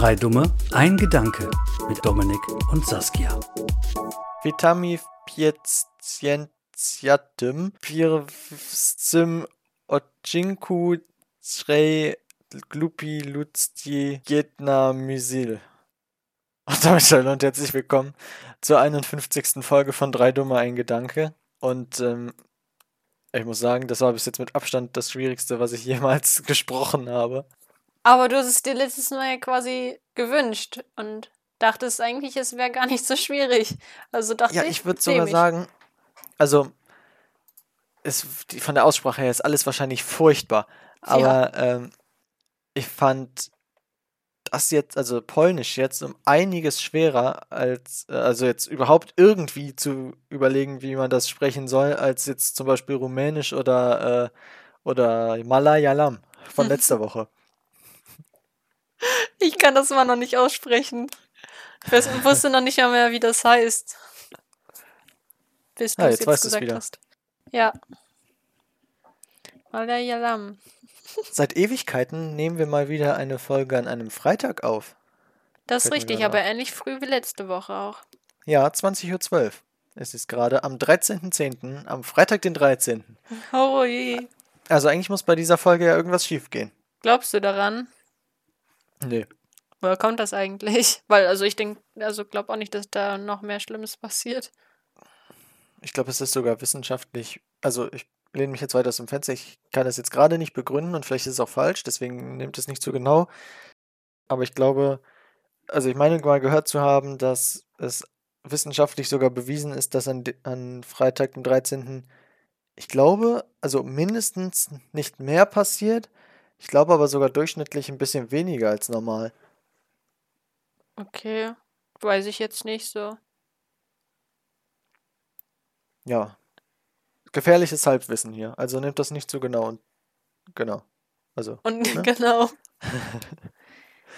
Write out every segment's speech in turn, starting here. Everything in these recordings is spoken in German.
Drei Dumme, ein Gedanke mit Dominik und Saskia. Vitami piecentiatem pirvstim odcinku trzej glupi ludzki jedna mysil. Und damit hallo und herzlich willkommen zur 51. Folge von Drei Dumme, ein Gedanke. Und ähm, ich muss sagen, das war bis jetzt mit Abstand das Schwierigste, was ich jemals gesprochen habe. Aber du hast es dir letztes Mal ja quasi gewünscht und dachtest eigentlich, es wäre gar nicht so schwierig. Also dachte Ja, ich, ich würde sogar ich. sagen, also es, die, von der Aussprache her ist alles wahrscheinlich furchtbar. Aber ähm, ich fand das jetzt, also Polnisch jetzt um einiges schwerer als, äh, also jetzt überhaupt irgendwie zu überlegen, wie man das sprechen soll, als jetzt zum Beispiel Rumänisch oder, äh, oder Malayalam von letzter Woche. Ich kann das immer noch nicht aussprechen. Ich wusste noch nicht mal mehr, wie das heißt. Bis du Ah, es jetzt weißt du's gesagt wieder. hast. Ja. Malayalam. Seit Ewigkeiten nehmen wir mal wieder eine Folge an einem Freitag auf. Das ist richtig, aber ähnlich früh wie letzte Woche auch. Ja, 20.12 Uhr. Es ist gerade am 13.10., am Freitag, den 13. Oh je. Also eigentlich muss bei dieser Folge ja irgendwas schiefgehen. Glaubst du daran? Nee. Woher kommt das eigentlich? Weil, also ich denke, also glaube auch nicht, dass da noch mehr Schlimmes passiert. Ich glaube, es ist sogar wissenschaftlich. Also ich lehne mich jetzt weiter aus dem Fenster. Ich kann das jetzt gerade nicht begründen und vielleicht ist es auch falsch, deswegen nehmt es nicht zu genau. Aber ich glaube, also ich meine mal gehört zu haben, dass es wissenschaftlich sogar bewiesen ist, dass an, an Freitag, dem 13. Ich glaube, also mindestens nicht mehr passiert. Ich glaube aber sogar durchschnittlich ein bisschen weniger als normal. Okay. Weiß ich jetzt nicht so. Ja. Gefährliches Halbwissen hier. Also nehmt das nicht zu genau und genau. Also, Und Ne? genau.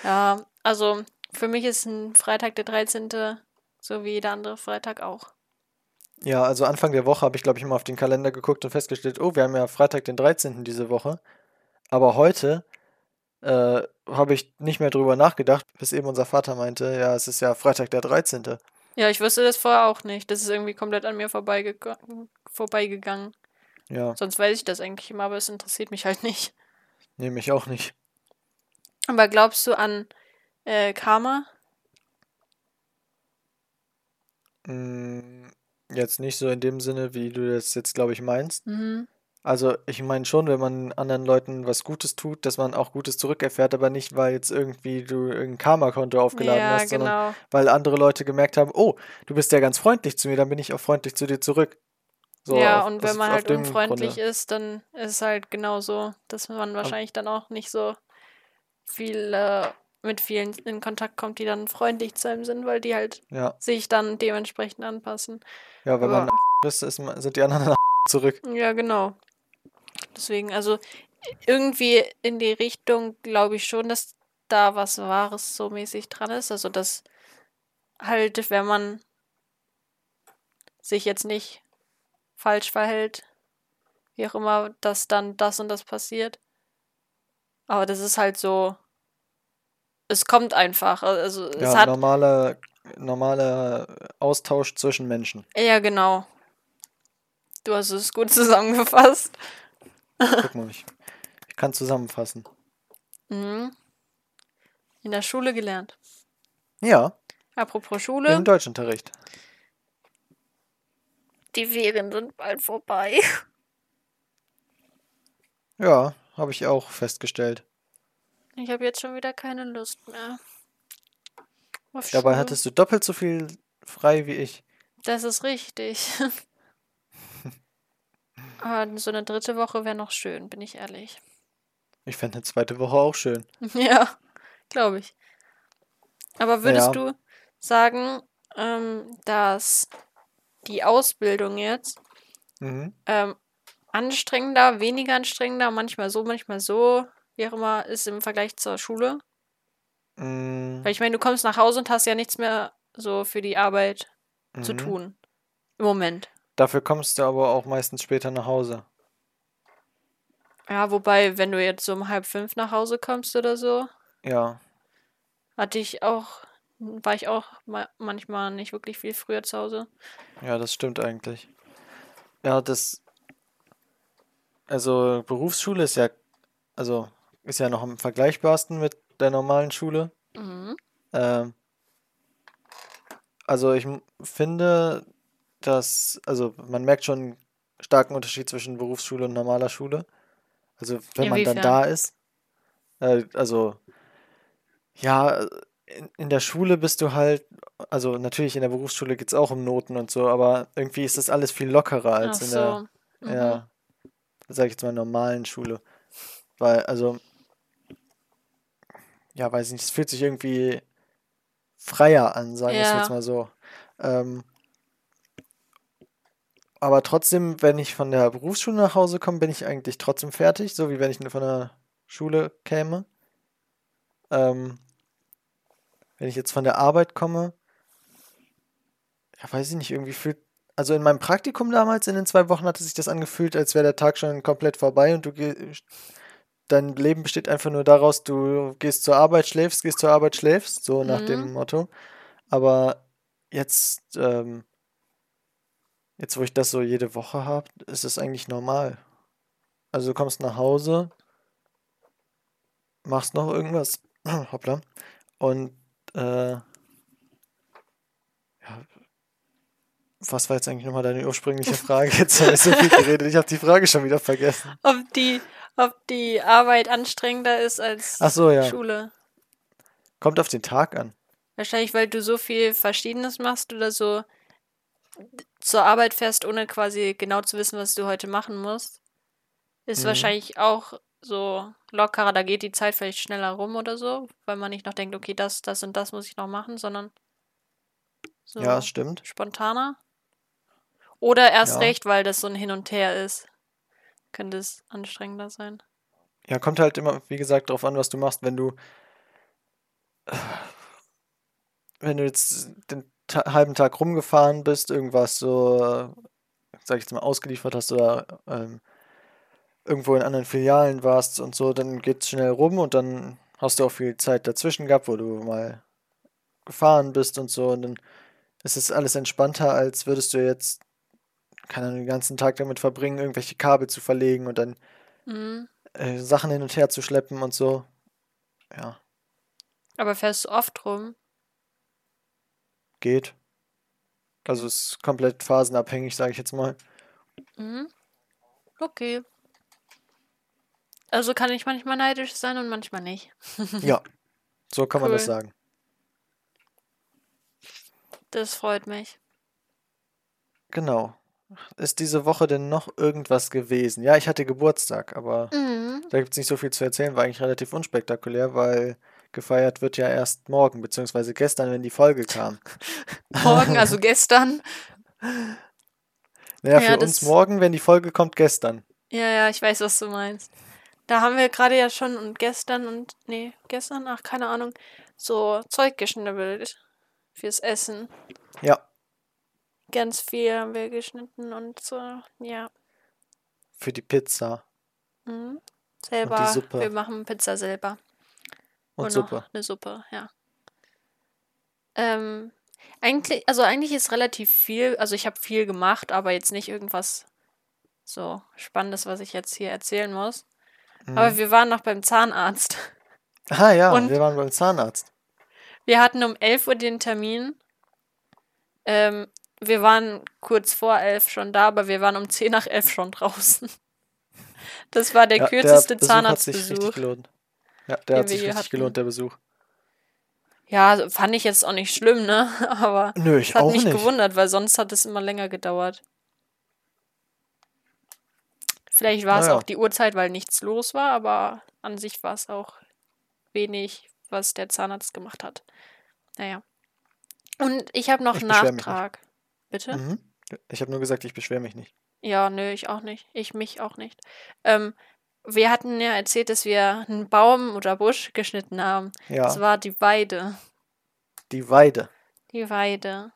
ja, also für mich ist ein Freitag der 13. so wie jeder andere Freitag auch. ja, also Anfang der Woche habe ich, glaube ich, mal auf den Kalender geguckt und festgestellt, oh, wir haben ja Freitag den 13. diese Woche. Aber heute äh, habe ich nicht mehr drüber nachgedacht, bis eben unser Vater meinte, ja, es ist ja Freitag der 13. Ja, ich wusste das vorher auch nicht. Das ist irgendwie komplett an mir vorbeigega- vorbeigegangen. Ja, Sonst weiß ich das eigentlich immer, aber es interessiert mich halt nicht. nehme ich auch nicht. Aber glaubst du an äh, Karma? Mm, jetzt nicht so in dem Sinne, wie du das jetzt, glaube ich, meinst. Mhm. Also, ich meine schon, wenn man anderen Leuten was Gutes tut, dass man auch Gutes zurückerfährt, aber nicht, weil jetzt irgendwie du irgendein Karma-Konto aufgeladen Ja, hast, sondern genau. weil andere Leute gemerkt haben, oh, du bist ja ganz freundlich zu mir, dann bin ich auch freundlich zu dir zurück. So, ja, auf- und wenn man halt unfreundlich Grunde. ist, dann ist es halt genauso, dass man wahrscheinlich dann auch nicht so viel äh, mit vielen in Kontakt kommt, die dann freundlich zu einem sind, weil die halt Ja, sich dann dementsprechend anpassen. ja, wenn man Aber- ist, ist, man- sind die anderen zurück. Ja, genau. Deswegen, also irgendwie in die Richtung glaube ich schon, dass da was Wahres so mäßig dran ist. Also, dass halt, wenn man sich jetzt nicht falsch verhält, wie auch immer, dass dann das und das passiert. Aber das ist halt so. Es kommt einfach. Also, es Ja, hat. normaler normaler Austausch zwischen Menschen. Ja, genau. Du hast es gut zusammengefasst. Guck mal, ich, ich kann zusammenfassen. Mhm. In der Schule gelernt. Ja, Apropos im Schule, Deutschunterricht. die Ferien sind bald vorbei. Ja, habe ich auch festgestellt. Ich habe jetzt schon wieder keine Lust mehr. Dabei hattest du doppelt so viel frei wie ich. Das ist richtig. Aber so eine dritte Woche wäre noch schön, bin ich ehrlich. Ich fände eine zweite Woche auch schön. Ja, glaube ich. Aber würdest Ja. du sagen, ähm, dass die Ausbildung jetzt Mhm. ähm, anstrengender, weniger anstrengender, manchmal so, manchmal so, wie auch immer, ist im Vergleich zur Schule? Mm, Weil ich meine, du kommst nach Hause und hast ja nichts mehr so für die Arbeit zu mhm. tun. Im Moment. Dafür kommst du aber auch meistens später nach Hause. Ja, wobei, wenn du jetzt so um halb fünf nach Hause kommst oder so, Ja. Hatte ich auch, war ich auch ma manchmal nicht wirklich viel früher zu Hause. Ja, das stimmt eigentlich. Ja, das, also Berufsschule ist ja, also ist ja noch am vergleichbarsten mit der normalen Schule. Mhm. Ähm, also ich finde, dass, also man merkt schon einen starken Unterschied zwischen Berufsschule und normaler Schule. Also wenn man dann da ist. Äh, also ja, in, in der Schule bist du halt, also natürlich in der Berufsschule geht es auch um Noten und so, aber irgendwie ist das alles viel lockerer Ach als in der, so. Mhm. ja, sag ich jetzt mal, normalen Schule. Weil, also, ja, weiß ich nicht, es fühlt sich irgendwie freier an, sagen wir es jetzt Ja. mal so. Ähm, aber trotzdem, wenn ich von der Berufsschule nach Hause komme, bin ich eigentlich trotzdem fertig, so wie wenn ich von der Schule käme. Ähm, wenn ich jetzt von der Arbeit komme, ja, weiß ich nicht, irgendwie fühlt, also in meinem Praktikum damals, in den zwei Wochen, hatte sich das angefühlt, als wäre der Tag schon komplett vorbei und du gehst, dein Leben besteht einfach nur daraus, du gehst zur Arbeit, schläfst, gehst zur Arbeit, schläfst, so nach Mhm. dem Motto. Aber jetzt, ähm, jetzt, wo ich das so jede Woche habe, ist es eigentlich normal. Also du kommst nach Hause, machst noch irgendwas, hoppla, und äh, ja, was war jetzt eigentlich nochmal deine ursprüngliche Frage? Jetzt habe ich so viel geredet, ich habe die Frage schon wieder vergessen. Ob die, ob die Arbeit anstrengender ist als Ach so, ja. Schule. Kommt auf den Tag an. Wahrscheinlich, weil du so viel Verschiedenes machst oder so zur Arbeit fährst, ohne quasi genau zu wissen, was du heute machen musst. Ist Mhm. wahrscheinlich auch so lockerer, da geht die Zeit vielleicht schneller rum oder so, weil man nicht noch denkt, okay, das, das und das muss ich noch machen, sondern so Ja, stimmt. spontaner. Oder erst Ja. recht, weil das so ein Hin und Her ist. Könnte es anstrengender sein. Ja, kommt halt immer, wie gesagt, drauf an, was du machst. Wenn du, wenn du jetzt den halben Tag rumgefahren bist, irgendwas so, sag ich jetzt mal, ausgeliefert hast oder ähm, irgendwo in anderen Filialen warst und so, dann geht's schnell rum und dann hast du auch viel Zeit dazwischen gehabt, wo du mal gefahren bist und so und dann ist es alles entspannter, als würdest du jetzt, keine Ahnung, den ganzen Tag damit verbringen, irgendwelche Kabel zu verlegen und dann Mhm. äh, Sachen hin und her zu schleppen und so. Ja, Aber fährst du oft rum? Geht. Also ist komplett phasenabhängig, sage ich jetzt mal. Mhm. Okay. Also kann ich manchmal neidisch sein und manchmal nicht. Ja, so kann man das Cool. sagen. Das freut mich. Genau. Ist diese Woche denn noch irgendwas gewesen? Ja, ich hatte Geburtstag, aber Mhm. da gibt es nicht so viel zu erzählen, war eigentlich relativ unspektakulär, weil gefeiert wird ja erst morgen, beziehungsweise gestern, wenn die Folge kam. Morgen, also gestern. Naja, Ja, für uns morgen, wenn die Folge kommt, gestern. Ja, ja, ich weiß, was du meinst. Da haben wir gerade ja schon und gestern und, nee, gestern, ach, keine Ahnung, so Zeug geschnibbelt fürs Essen. Ja, Ganz viel haben wir geschnitten und so, ja. für die Pizza Mhm. Selber, wir machen Pizza selber. Und Und Suppe. noch eine Suppe, ja. Ähm, eigentlich, also eigentlich ist relativ viel, also ich habe viel gemacht, aber jetzt nicht irgendwas so Spannendes, was ich jetzt hier erzählen muss. Aber Mhm. wir waren noch beim Zahnarzt. Ah ja, und- wir waren beim Zahnarzt. Wir hatten um 11 Uhr den Termin. Ähm, wir waren kurz vor 11 schon da, aber wir waren um 10 nach 11 schon draußen. Das war der Ja, kürzeste Besuch hat Ja, der hat sich richtig hatten. gelohnt, der Besuch. Ja, fand ich jetzt auch nicht schlimm, ne? Aber Nö, ich hat mich nicht. gewundert, weil sonst hat es immer länger gedauert. Vielleicht war es Naja. auch die Uhrzeit, weil nichts los war, aber an sich war es auch wenig, was der Zahnarzt gemacht hat. Naja. Und ich habe noch Ich einen. Nachtrag. Bitte? Mhm. Ich habe nur gesagt, ich beschwere mich nicht. Ja, nö, ich auch nicht. Ich mich auch nicht. Ähm, wir hatten ja erzählt, dass wir einen Baum oder Busch geschnitten haben. Das Ja, war die Weide. die Weide. Die Weide.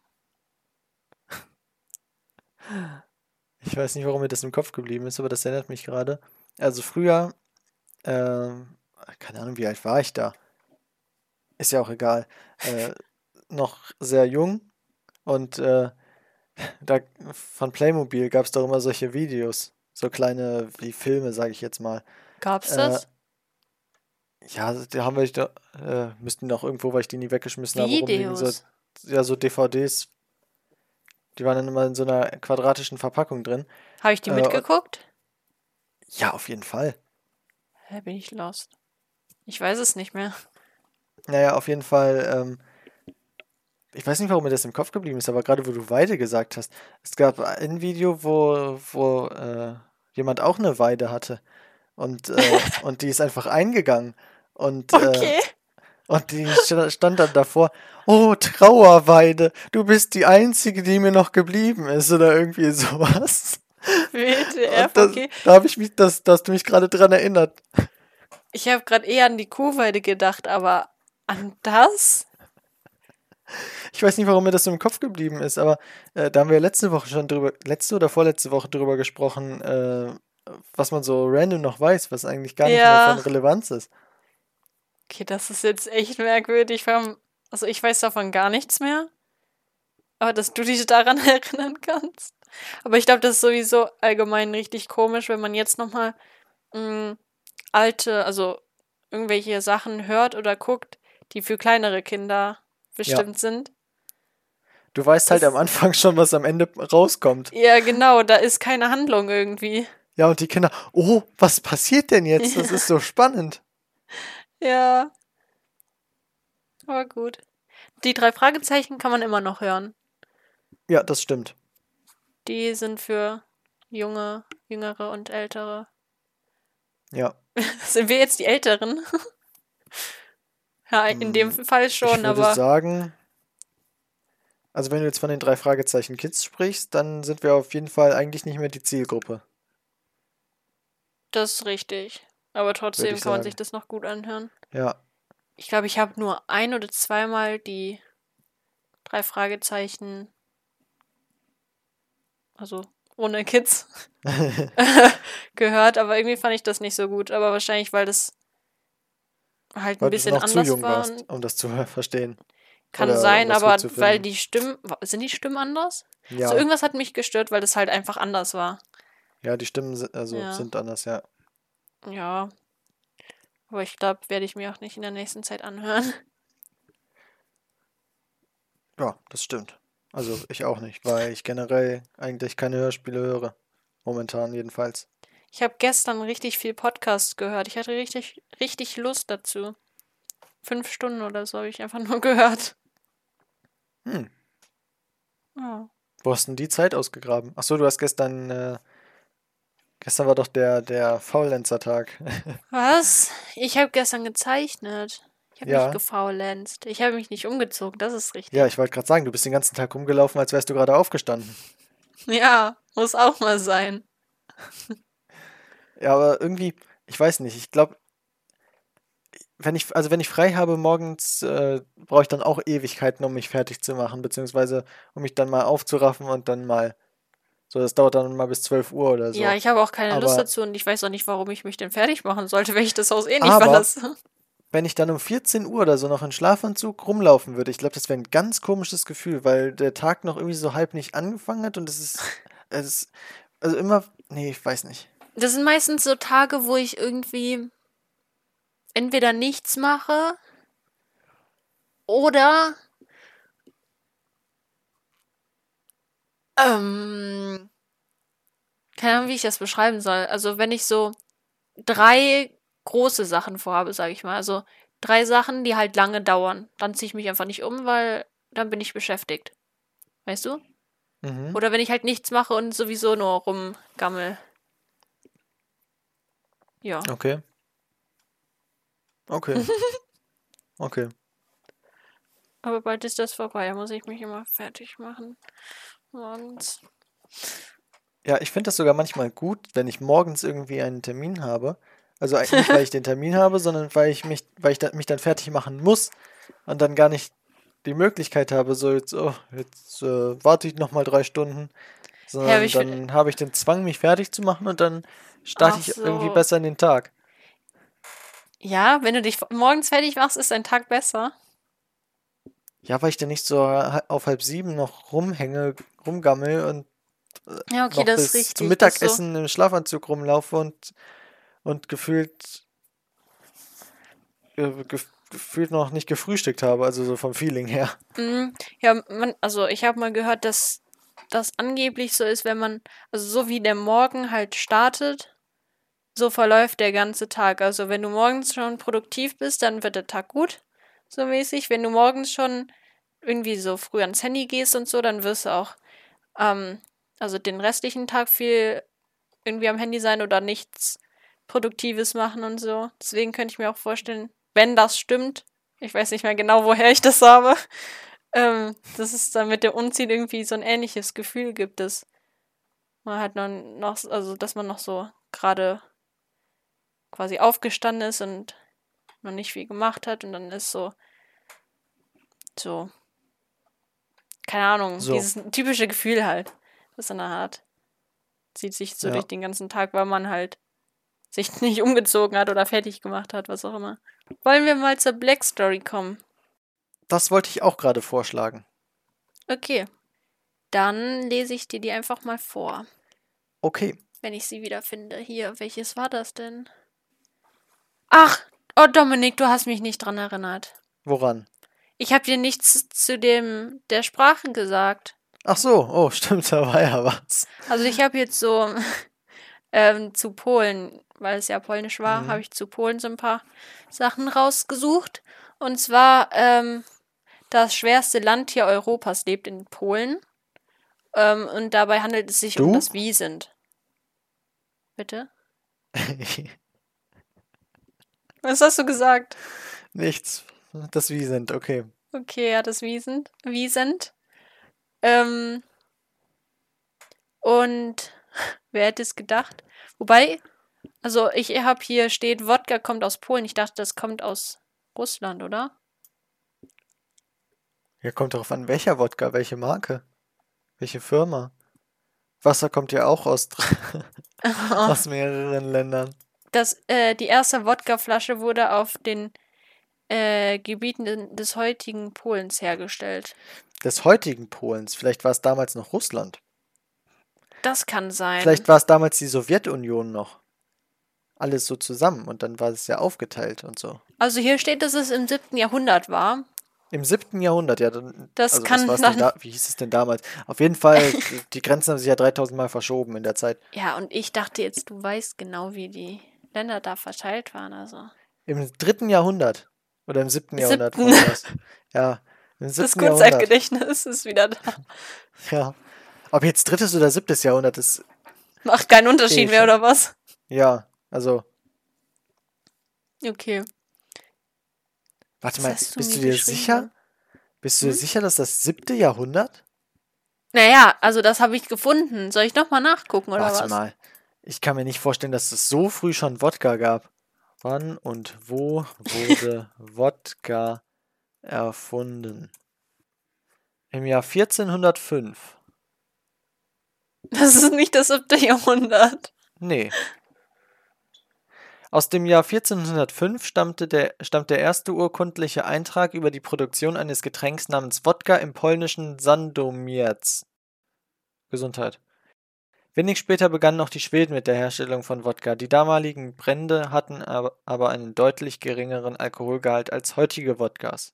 Ich weiß nicht, warum mir das im Kopf geblieben ist, aber das erinnert mich gerade. Also früher, ähm, keine Ahnung, wie alt war ich da? ist ja auch egal, äh, noch sehr jung und äh, da von Playmobil gab es doch immer solche Videos, so kleine wie Filme, sage ich jetzt mal. Gab's Äh, das? Ja, die haben wir da, äh, müssten noch irgendwo, weil ich die nie weggeschmissen habe, rumliegen. So, Videos. ja, so DVDs. Die waren dann immer in so einer quadratischen Verpackung drin. Habe ich die äh, mitgeguckt? Ja, auf jeden Fall. Hä, bin ich lost? Ich weiß es nicht mehr. Naja, auf jeden Fall. Ähm, ich weiß nicht, warum mir das im Kopf geblieben ist, aber gerade wo du Weide gesagt hast, es gab ein Video, wo, wo äh, jemand auch eine Weide hatte. Und, äh, und die ist einfach eingegangen. Und, äh, Okay. und die sta- stand dann davor, oh, Trauerweide, du bist die Einzige, die mir noch geblieben ist, oder irgendwie sowas. WTF, das, okay. da habe ich mich, das, da hast du mich gerade dran erinnert. Ich habe gerade eher an die Kuhweide gedacht, aber an das? Ich weiß nicht, warum mir das so im Kopf geblieben ist, aber äh, da haben wir letzte Woche schon drüber, letzte oder vorletzte Woche drüber gesprochen, äh, was man so random noch weiß, was eigentlich gar nicht Ja. mehr von Relevanz ist. Okay, das ist jetzt echt merkwürdig. Also ich weiß davon gar nichts mehr. Aber dass du dich daran erinnern kannst. Aber ich glaube, das ist sowieso allgemein richtig komisch, wenn man jetzt nochmal alte, also irgendwelche Sachen hört oder guckt, die für kleinere Kinder bestimmt sind. Du weißt halt Das- am Anfang schon, was am Ende rauskommt. Ja, genau, da ist keine Handlung irgendwie. Ja, und die Kinder, oh, was passiert denn jetzt? Das ist so spannend. Ja. Aber gut. Die drei Fragezeichen kann man immer noch hören. Ja, das stimmt. Die sind für junge, jüngere und ältere. Ja. Sind wir jetzt die Älteren? ja, in dem Fall schon, ich würde aber sagen, also wenn du jetzt von den drei Fragezeichen Kids sprichst, dann sind wir auf jeden Fall eigentlich nicht mehr die Zielgruppe. das ist richtig. Aber trotzdem ich kann man sich das noch gut anhören. Ja. Ich glaube, ich habe nur ein oder zweimal die drei Fragezeichen, also ohne Kids, gehört, aber irgendwie fand ich das nicht so gut. Aber wahrscheinlich, weil das halt ein Weil du bisschen noch zu anders jung war. warst, um das zu verstehen. Kann Oder sein, aber zu weil die Stimmen, sind die Stimmen anders? Ja, So irgendwas hat mich gestört, weil das halt einfach anders war. ja, die Stimmen sind, also Ja. sind anders, ja. Ja. Aber ich glaube, werde ich mir auch nicht in der nächsten Zeit anhören. Ja, das stimmt. Also ich auch nicht, weil ich generell eigentlich keine Hörspiele höre. Momentan jedenfalls. Ich habe gestern richtig viel Podcast gehört. Ich hatte richtig, richtig Lust dazu. Fünf Stunden oder so habe ich einfach nur gehört. Hm. Ja. Wo hast denn die Zeit ausgegraben? Ach so, du hast gestern, äh, gestern war doch der, der Faulenzer-Tag. Was? Ich habe gestern gezeichnet. Ich habe Ja. nicht gefaulenzt. Ich habe mich nicht umgezogen, das ist richtig. Ja, ich wollte gerade sagen, du bist den ganzen Tag rumgelaufen, als wärst du gerade aufgestanden. Ja, muss auch mal sein. Ja, aber irgendwie, ich weiß nicht, ich glaube, wenn ich, also wenn ich frei habe morgens, äh, brauche ich dann auch Ewigkeiten, um mich fertig zu machen, beziehungsweise um mich dann mal aufzuraffen und dann mal, so, das dauert dann mal bis 12 Uhr oder so. Ja, ich habe auch keine Lust Aber- dazu und ich weiß auch nicht, warum ich mich denn fertig machen sollte, wenn ich das Haus eh nicht Aber- verlasse. Wenn ich dann um 14 Uhr oder so noch in Schlafanzug rumlaufen würde, ich glaube, das wäre ein ganz komisches Gefühl, weil der Tag noch irgendwie so halb nicht angefangen hat und es ist, es ist, also immer, nee, ich weiß nicht. Das sind meistens so Tage, wo ich irgendwie entweder nichts mache oder ähm, keine Ahnung, wie ich das beschreiben soll. Also wenn ich so drei große Sachen vorhabe, sage ich mal, also drei Sachen, die halt lange dauern, dann ziehe ich mich einfach nicht um, weil dann bin ich beschäftigt. Weißt du? Mhm. Oder wenn ich halt nichts mache und sowieso nur rumgammel. Ja. Okay. Okay. Okay. Aber bald ist das vorbei, da muss ich mich immer fertig machen. Morgens. Ja, ich finde das sogar manchmal gut, wenn ich morgens irgendwie einen Termin habe. Also eigentlich nicht, weil ich den Termin habe, sondern weil ich mich, weil ich da, mich dann fertig machen muss und dann gar nicht die Möglichkeit habe, so jetzt, oh, jetzt äh, warte ich nochmal drei Stunden, sondern find- dann habe ich den Zwang, mich fertig zu machen und dann starte Ach ich irgendwie so. besser in den Tag. Ja, wenn du dich morgens fertig machst, ist dein Tag besser. Ja, weil ich da nicht so auf halb sieben noch rumhänge, rumgammel und Ja, okay, noch das bis richtig. zum ist so- Mittagessen im Schlafanzug rumlaufe und, und gefühlt äh, gef gefühlt noch nicht gefrühstückt habe, also so vom Feeling her. Mhm. Ja, man, also ich habe mal gehört, dass das angeblich so ist, wenn man, also so wie der Morgen halt startet, so verläuft der ganze Tag. Also wenn du morgens schon produktiv bist, dann wird der Tag gut, so mäßig. Wenn du morgens schon irgendwie so früh ans Handy gehst und so, dann wirst du auch, ähm, also den restlichen Tag viel irgendwie am Handy sein oder nichts Produktives machen und so. Deswegen könnte ich mir auch vorstellen, wenn das stimmt, ich weiß nicht mehr genau, woher ich das habe, ähm, dass es dann mit dem Umziehen irgendwie so ein ähnliches Gefühl gibt, dass man halt noch, noch also dass man noch so gerade quasi aufgestanden ist und noch nicht viel gemacht hat und dann ist so so keine Ahnung, So. dieses typische Gefühl halt, das man da hat. Zieht sich so Ja. durch den ganzen Tag, weil man halt sich nicht umgezogen hat oder fertig gemacht hat, was auch immer. Wollen wir mal zur Black Story kommen? Das wollte ich auch gerade vorschlagen. Okay. Dann lese ich dir die einfach mal vor, Okay. wenn ich sie wieder finde. Hier, welches war das denn? Ach, oh Dominik, du hast mich nicht dran erinnert. Woran? Ich habe dir nichts zu dem der Sprache gesagt. Ach so, oh, stimmt, da war ja was. Also ich habe jetzt so ähm, zu Polen, weil es ja polnisch war, Mhm. habe ich zu Polen so ein paar Sachen rausgesucht. Und zwar ähm, das schwerste Landtier Europas lebt in Polen. Ähm, und dabei handelt es sich um Du? das Wiesent. Bitte? Was hast du gesagt? Nichts. Das wie sind, okay. Okay, ja, das Wiesent. Wiesent. Ähm, und wer hätte es gedacht? Wobei, also ich habe hier steht, Wodka kommt aus Polen. Ich dachte, das kommt aus Russland, oder? Ja, kommt darauf an, welcher Wodka, welche Marke, welche Firma. Wasser kommt ja auch aus, aus mehreren Ländern. Das, äh, die erste Wodkaflasche wurde auf den äh, Gebieten des heutigen Polens hergestellt. Des heutigen Polens. Vielleicht war es damals noch Russland. Das kann sein. Vielleicht war es damals die Sowjetunion noch. Alles so zusammen und dann war es ja aufgeteilt und so. Also hier steht, dass es im 7. Jahrhundert war. Im 7. Jahrhundert, ja. Dann, Das also kann was dann- da, Wie hieß es denn damals? Auf jeden Fall, die Grenzen haben sich ja 3000 Mal verschoben in der Zeit. Ja, und ich dachte jetzt, du weißt genau, wie die Länder da verteilt waren. Also. Im 3. Jahrhundert. Oder im 7. Jahrhundert. Siebten. war das. Ja, im 7. Das Jahrhundert. Kurzzeitgedächtnis ist wieder da. Ja. Ob jetzt drittes oder siebtes Jahrhundert ist, Macht keinen Unterschied mehr, oder was? ja, also, Okay. warte mal, du bist du dir sicher? Bist du dir Hm? sicher, dass das siebte Jahrhundert? Naja, also das habe ich gefunden. Soll ich nochmal nachgucken, oder Warte was? mal. Ich kann mir nicht vorstellen, dass es so früh schon Wodka gab. Wann und wo wurde Wodka erfunden? Im Jahr 1405. Das ist nicht das siebte Jahrhundert. Nee. Aus dem Jahr 1405 stammte der, stammt der erste urkundliche Eintrag über die Produktion eines Getränks namens Wodka im polnischen Sandomierz. Gesundheit. Wenig später begannen auch die Schweden mit der Herstellung von Wodka. Die damaligen Brände hatten aber, einen deutlich geringeren Alkoholgehalt als heutige Wodkas.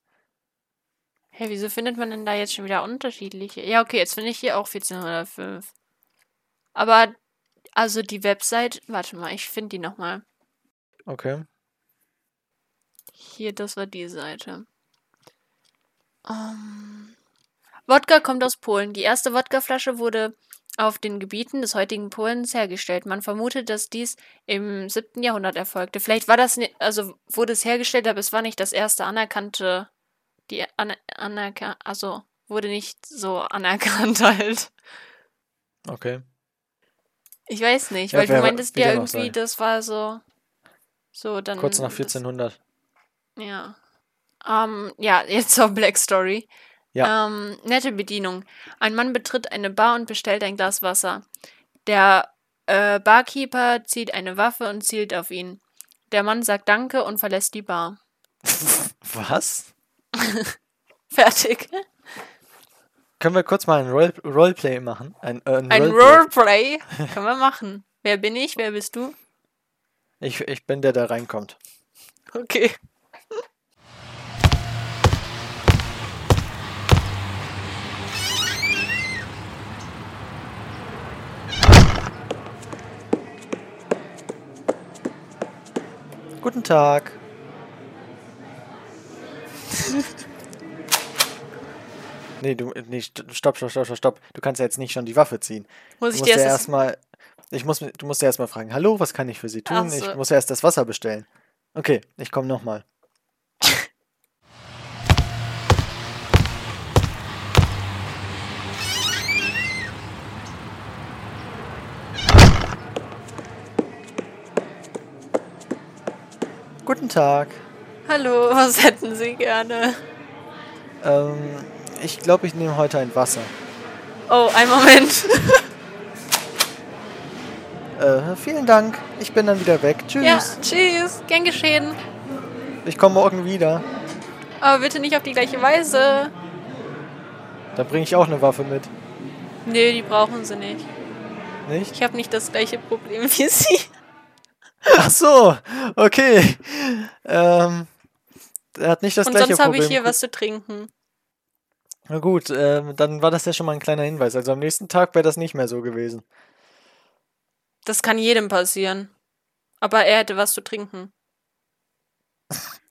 Hey, wieso findet man denn da jetzt schon wieder unterschiedliche? Ja, okay, jetzt finde ich hier auch 1405. Aber, also die Website, warte mal, ich finde die nochmal. Okay. Hier, das war die Seite. Ähm, Wodka kommt aus Polen. Die erste Wodkaflasche wurde auf den Gebieten des heutigen Polens hergestellt. Man vermutet, dass dies im 7. Jahrhundert erfolgte. Vielleicht war das, ni- also wurde es hergestellt, aber es war nicht das erste anerkannte, die aner anerkan also wurde nicht so anerkannt halt. Okay. Ich weiß nicht, Ja, weil du wer- meintest wie ja irgendwie, das war so, so dann. Kurz nach das- 1400. Ja. Ähm, ja, jetzt zur Black Story. Ja. Ähm, nette Bedienung. Ein Mann betritt eine Bar und bestellt ein Glas Wasser. Der äh, Barkeeper zieht eine Waffe und zielt auf ihn. Der Mann sagt Danke und verlässt die Bar. Was? Fertig. Können wir kurz mal ein Role Roleplay machen? Ein, äh, Ein Roleplay. Roleplay können wir machen. Wer bin ich? Wer bist du? Ich, ich bin der, der reinkommt. Okay. Guten Tag. nee, du, nee, st- stopp, stopp, stopp, stopp, stopp. Du kannst ja jetzt nicht schon die Waffe ziehen. Muss Du ich musst dir ja erst erstmal, ich muss, du musst ja erstmal fragen, hallo, was kann ich für Sie tun? So. Ich muss ja erst das Wasser bestellen. Okay, ich komme nochmal. Guten Tag. Hallo, was hätten Sie gerne? Ähm, ich glaube, ich nehme heute ein Wasser. Oh, einen Moment. Äh, vielen Dank. Ich bin dann wieder weg. Tschüss. Ja, tschüss. Gern geschehen. Ich komme morgen wieder. Aber bitte nicht auf die gleiche Weise. Da bringe ich auch eine Waffe mit. Nee, die brauchen Sie nicht. Nicht? Ich habe nicht das gleiche Problem wie Sie. Ach so, okay. Ähm, er hat nicht das Und gleiche sonst habe Problem. ich hier was zu trinken. Na gut, ähm, dann war das ja schon mal ein kleiner Hinweis. Also am nächsten Tag wäre das nicht mehr so gewesen. Das kann jedem passieren. Aber er hätte was zu trinken.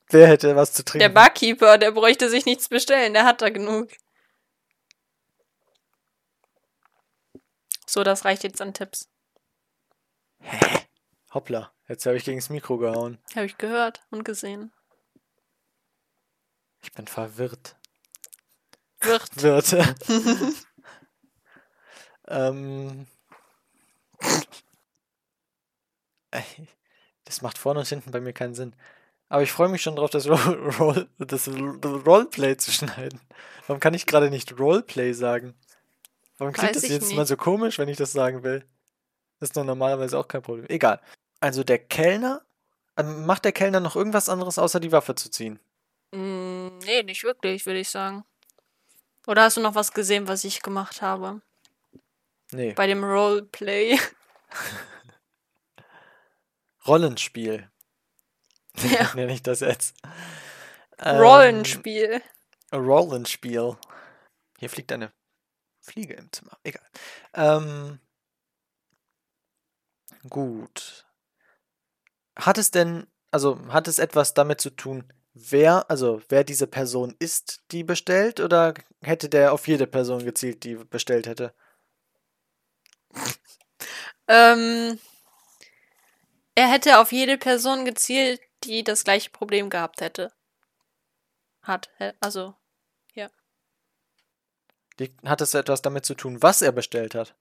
Wer hätte was zu Der trinken? Barkeeper, der bräuchte sich nichts bestellen, der hat da genug. So, das reicht jetzt an Tipps. Hoppla, jetzt habe ich gegen das Mikro gehauen. Habe ich gehört und gesehen. Ich bin verwirrt. Wird. Wird. ähm. Das macht vorne und hinten bei mir keinen Sinn. Aber ich freue mich schon drauf, das, Roll, Roll, das Roleplay zu schneiden. Warum kann ich gerade nicht Roleplay sagen? Warum klingt Weiß das jetzt nicht. mal so komisch, wenn ich das sagen will? Das ist doch normalerweise auch kein Problem. Egal. Also der Kellner, ähm, macht der Kellner noch irgendwas anderes, außer die Waffe zu ziehen? Mm, nee, nicht wirklich, würde ich sagen. Oder hast du noch was gesehen, was ich gemacht habe? Nee. Bei dem Roleplay. Rollenspiel. Ja. Nenne ich das jetzt. Ähm, Rollenspiel. Rollenspiel. Hier fliegt eine Fliege im Zimmer. Egal. Ähm, gut. Hat es denn, also hat es etwas damit zu tun, wer, also wer diese Person ist, die bestellt, oder hätte der auf jede Person gezielt, die bestellt hätte? Ähm, er hätte auf jede Person gezielt, die das gleiche Problem gehabt hätte. Hat. Also, Die, hat es etwas damit zu tun, was er bestellt hat?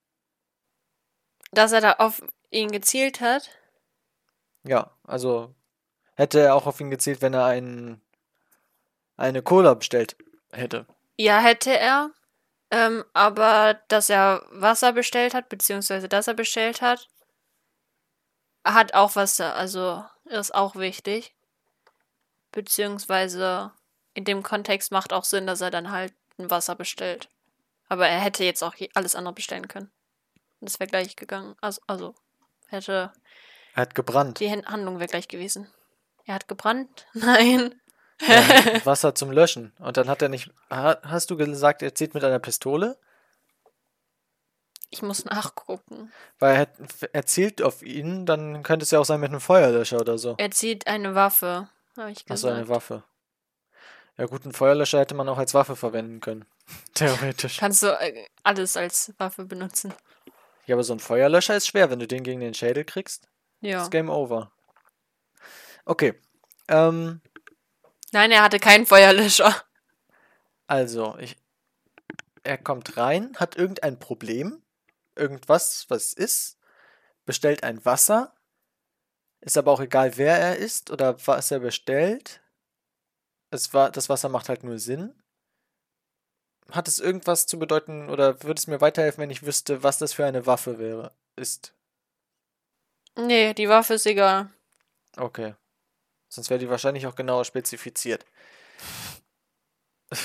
dass er da auf ihn gezielt hat. Ja, also hätte er auch auf ihn gezielt, wenn er einen, eine Cola bestellt hätte. Ja, hätte er. Ähm, aber dass er Wasser bestellt hat, beziehungsweise dass er bestellt hat, hat auch Wasser, also ist auch wichtig. Beziehungsweise in dem Kontext macht auch Sinn, dass er dann halt ein Wasser bestellt. Aber er hätte jetzt auch alles andere bestellen können. Das wäre gleich gegangen. Also, also hätte Er hat gebrannt. die Hand- Handlung wäre gleich gewesen. Er hat gebrannt? Nein. Ja, Wasser zum Löschen. Und dann hat er nicht. Ha- Hast du gesagt, er zieht mit einer Pistole? Ich muss nachgucken. Weil er, er zielt auf ihn, dann könnte es ja auch sein mit einem Feuerlöscher oder so. Er zieht eine Waffe, habe ich Achso, eine gesagt. Waffe. Ja, gut, einen Feuerlöscher hätte man auch als Waffe verwenden können. Theoretisch. Kannst du äh, alles als Waffe benutzen. Ja, aber so ein Feuerlöscher ist schwer, wenn du den gegen den Schädel kriegst. Ja. Ist Game Over. Okay. Ähm, Nein, er hatte keinen Feuerlöscher. also, ich. Er kommt rein, hat irgendein Problem. Irgendwas, was ist. Bestellt ein Wasser. Ist aber auch egal, wer er ist oder was er bestellt. Es war, das Wasser macht halt nur Sinn. Hat es irgendwas zu bedeuten oder würde es mir weiterhelfen, wenn ich wüsste, was das für eine Waffe wäre? Ist. Nee, die Waffe ist egal. Okay. Sonst wäre die wahrscheinlich auch genauer spezifiziert.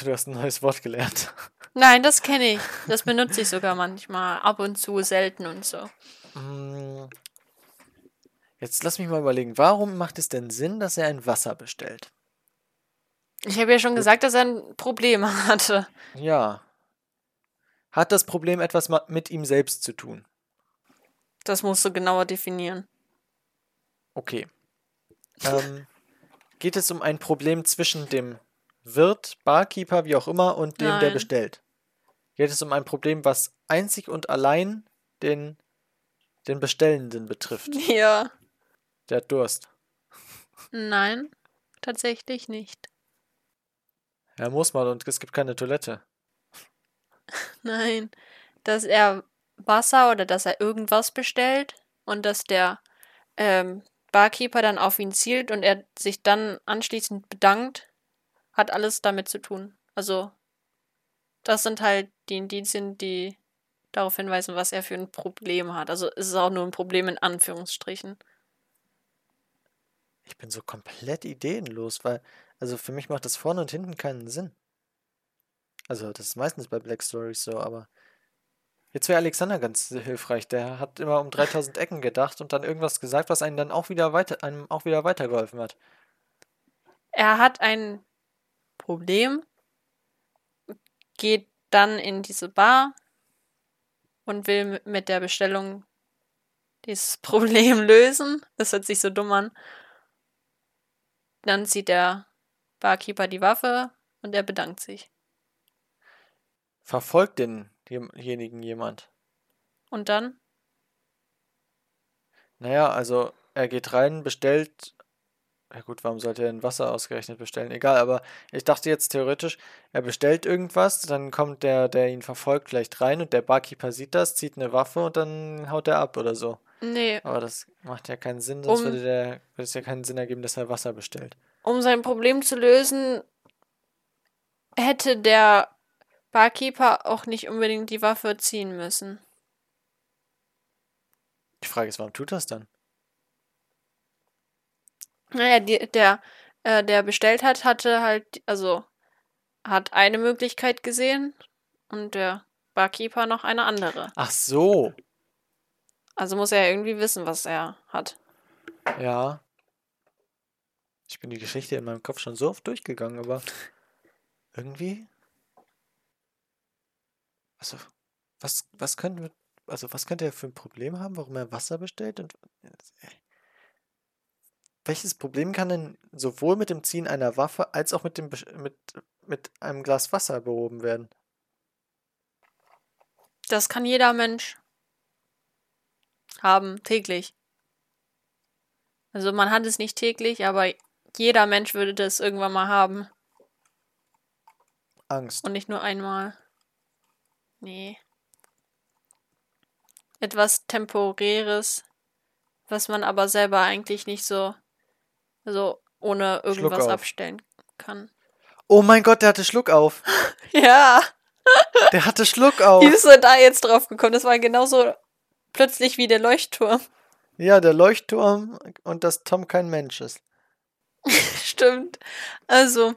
Du hast ein neues Wort gelernt. Nein, das kenne ich. Das benutze ich sogar manchmal. Ab und zu, selten und so. Mm, Jetzt lass mich mal überlegen, warum macht es denn Sinn, dass er ein Wasser bestellt? Ich habe ja schon gesagt, dass er ein Problem hatte. Ja. Hat das Problem etwas mit ihm selbst zu tun? Das musst du genauer definieren. Okay. Ähm, geht es um ein Problem zwischen dem Wirt, Barkeeper, wie auch immer, und dem, der Nein. bestellt? Geht es um ein Problem, was einzig und allein den, den Bestellenden betrifft? Ja. Der hat Durst. Nein, tatsächlich nicht. Er muss mal und es gibt keine Toilette. Nein, dass er Wasser oder dass er irgendwas bestellt und dass der ähm, Barkeeper dann auf ihn zielt und er sich dann anschließend bedankt, hat alles damit zu tun. Also, das sind halt die Indizien, die darauf hinweisen, was er für ein Problem hat. Also, es ist auch nur ein Problem in Anführungsstrichen. Ich bin so komplett ideenlos, weil, also für mich macht das vorne und hinten keinen Sinn. Also, das ist meistens bei Black Stories so, aber jetzt wäre Alexander ganz hilfreich. Der hat immer um 3000 Ecken gedacht und dann irgendwas gesagt, was einen dann auch wieder weiter, einem auch wieder weitergeholfen hat. Er hat ein Problem, geht dann in diese Bar und will mit der Bestellung dieses Problem lösen. Das hört sich so dumm an. Dann zieht der Barkeeper die Waffe und er bedankt sich. Verfolgt denjenigen jemand? Und dann? Naja, also er geht rein, bestellt. Ja gut, warum sollte er denn Wasser ausgerechnet bestellen? Egal, aber ich dachte jetzt theoretisch, er bestellt irgendwas, dann kommt der, der ihn verfolgt, vielleicht rein und der Barkeeper sieht das, zieht eine Waffe und dann haut er ab oder so. Nee, Aber das macht ja keinen Sinn, sonst Um- würde, der, würde es ja keinen Sinn ergeben, dass er Wasser bestellt. um sein Problem zu lösen, hätte der Barkeeper auch nicht unbedingt die Waffe ziehen müssen. Die Frage ist, warum tut das dann? Naja, die, der, äh, der bestellt hat, hatte halt, also hat eine Möglichkeit gesehen und der Barkeeper noch eine andere. Ach so, Also muss er ja irgendwie wissen, was er hat. ja. Ich bin die Geschichte in meinem Kopf schon so oft durchgegangen, aber irgendwie. Also, was, was könnte, also was könnte er für ein Problem haben, warum er Wasser bestellt? Und welches Problem kann denn sowohl mit dem Ziehen einer Waffe als auch mit dem mit, mit einem Glas Wasser behoben werden? Das kann jeder Mensch haben, täglich. Also man hat es nicht täglich, aber jeder Mensch würde das irgendwann mal haben. Angst. Und nicht nur einmal. Nee. Etwas Temporäres, was man aber selber eigentlich nicht so, so ohne irgendwas abstellen kann. Oh mein Gott, der hatte Schluck auf. Ja, Der hatte Schluck auf. wie bist du da jetzt drauf gekommen? Das war genauso plötzlich wie der Leuchtturm. Ja, der Leuchtturm und dass Tom kein Mensch ist. Stimmt. Also,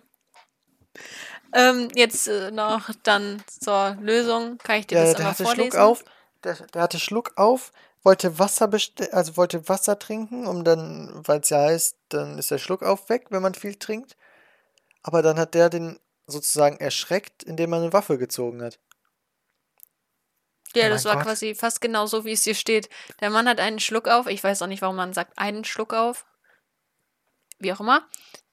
ähm, jetzt äh, noch dann zur Lösung. Kann ich dir das der einmal hatte vorlesen? Schluck auf. Der, der hatte Schluck auf, wollte Wasser also wollte Wasser trinken, um dann, weil es ja heißt, dann ist der Schluck auf weg, wenn man viel trinkt. Aber dann hat der den sozusagen erschreckt, indem er eine Waffe gezogen hat. Ja, Oh das war Gott. quasi fast genau so, wie es hier steht. Der Mann hat einen Schluck auf, ich weiß auch nicht, warum man sagt, einen Schluck auf, wie auch immer,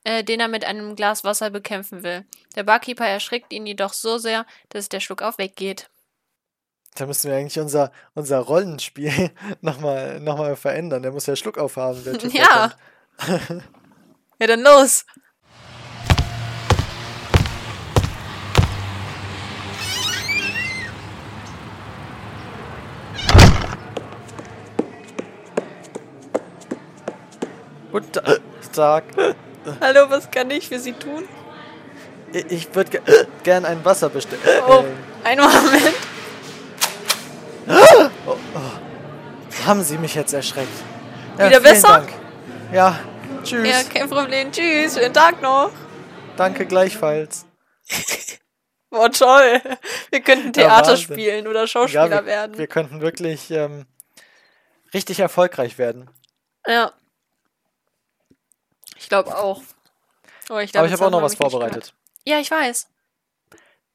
äh, den er mit einem Glas Wasser bekämpfen will. Der Barkeeper erschreckt ihn jedoch so sehr, dass der Schluck auf weggeht. Da müssen wir eigentlich unser, unser Rollenspiel nochmal noch mal verändern. Der muss ja Schluck aufhaben, der Typ. Ja. Ja, dann los! Guten Ta- Tag. Hallo, was kann ich für Sie tun? Ich- würde ge gern ein Wasser bestellen. Oh, einen Moment. haben Sie mich jetzt erschreckt? Wieder vielen besser? Dank. Ja, tschüss. Ja, kein Problem. Tschüss, schönen Tag noch. Danke gleichfalls. Boah, toll. Wir könnten Ja, Theater Wahnsinn. spielen oder Ja, Schauspieler wir, werden. wir könnten wirklich ähm, richtig erfolgreich werden. Ja. Ich glaube auch. Oh, ich glaub, Aber ich habe auch noch was vorbereitet. Ja, ich weiß.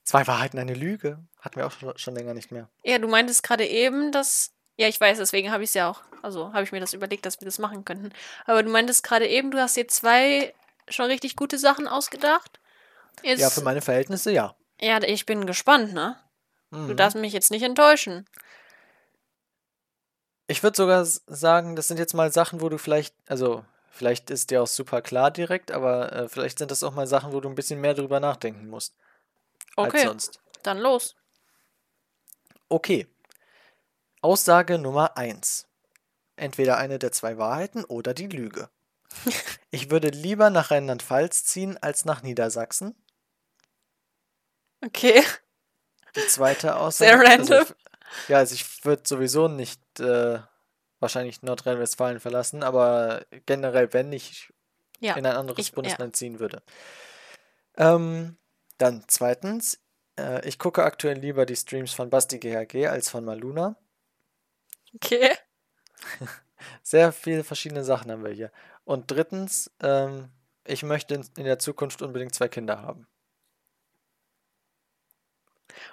Zwei Wahrheiten, eine Lüge. Hatten wir auch schon, schon länger nicht mehr. Ja, du meintest gerade eben, dass. Ja, ich weiß, deswegen habe ich es ja auch. Also habe ich mir das überlegt, dass wir das machen könnten. Aber du meintest gerade eben, du hast dir zwei schon richtig gute Sachen ausgedacht. Jetzt, Ja, für meine Verhältnisse ja. ja, ich bin gespannt, ne? Du Mhm. darfst mich jetzt nicht enttäuschen. Ich würde sogar sagen, das sind jetzt mal Sachen, wo du vielleicht, also vielleicht ist dir auch super klar direkt, aber äh, vielleicht sind das auch mal Sachen, wo du ein bisschen mehr drüber nachdenken musst als Okay, sonst. dann los. Okay. Aussage Nummer eins. Entweder eine der zwei Wahrheiten oder die Lüge. Ich würde lieber nach Rheinland-Pfalz ziehen als nach Niedersachsen. Okay. Die zweite Aussage. Sehr Also random. ich, ja, also ich würde sowieso nicht äh, wahrscheinlich Nordrhein-Westfalen verlassen, aber generell, wenn ich Ja. in ein anderes ich- ja. Bundesland ziehen würde. Ähm, dann zweitens, äh, ich gucke aktuell lieber die Streams von Basti GHG als von Maluna. Okay. Sehr viele verschiedene Sachen haben wir hier. Und drittens, ähm, ich möchte in, in der Zukunft unbedingt zwei Kinder haben.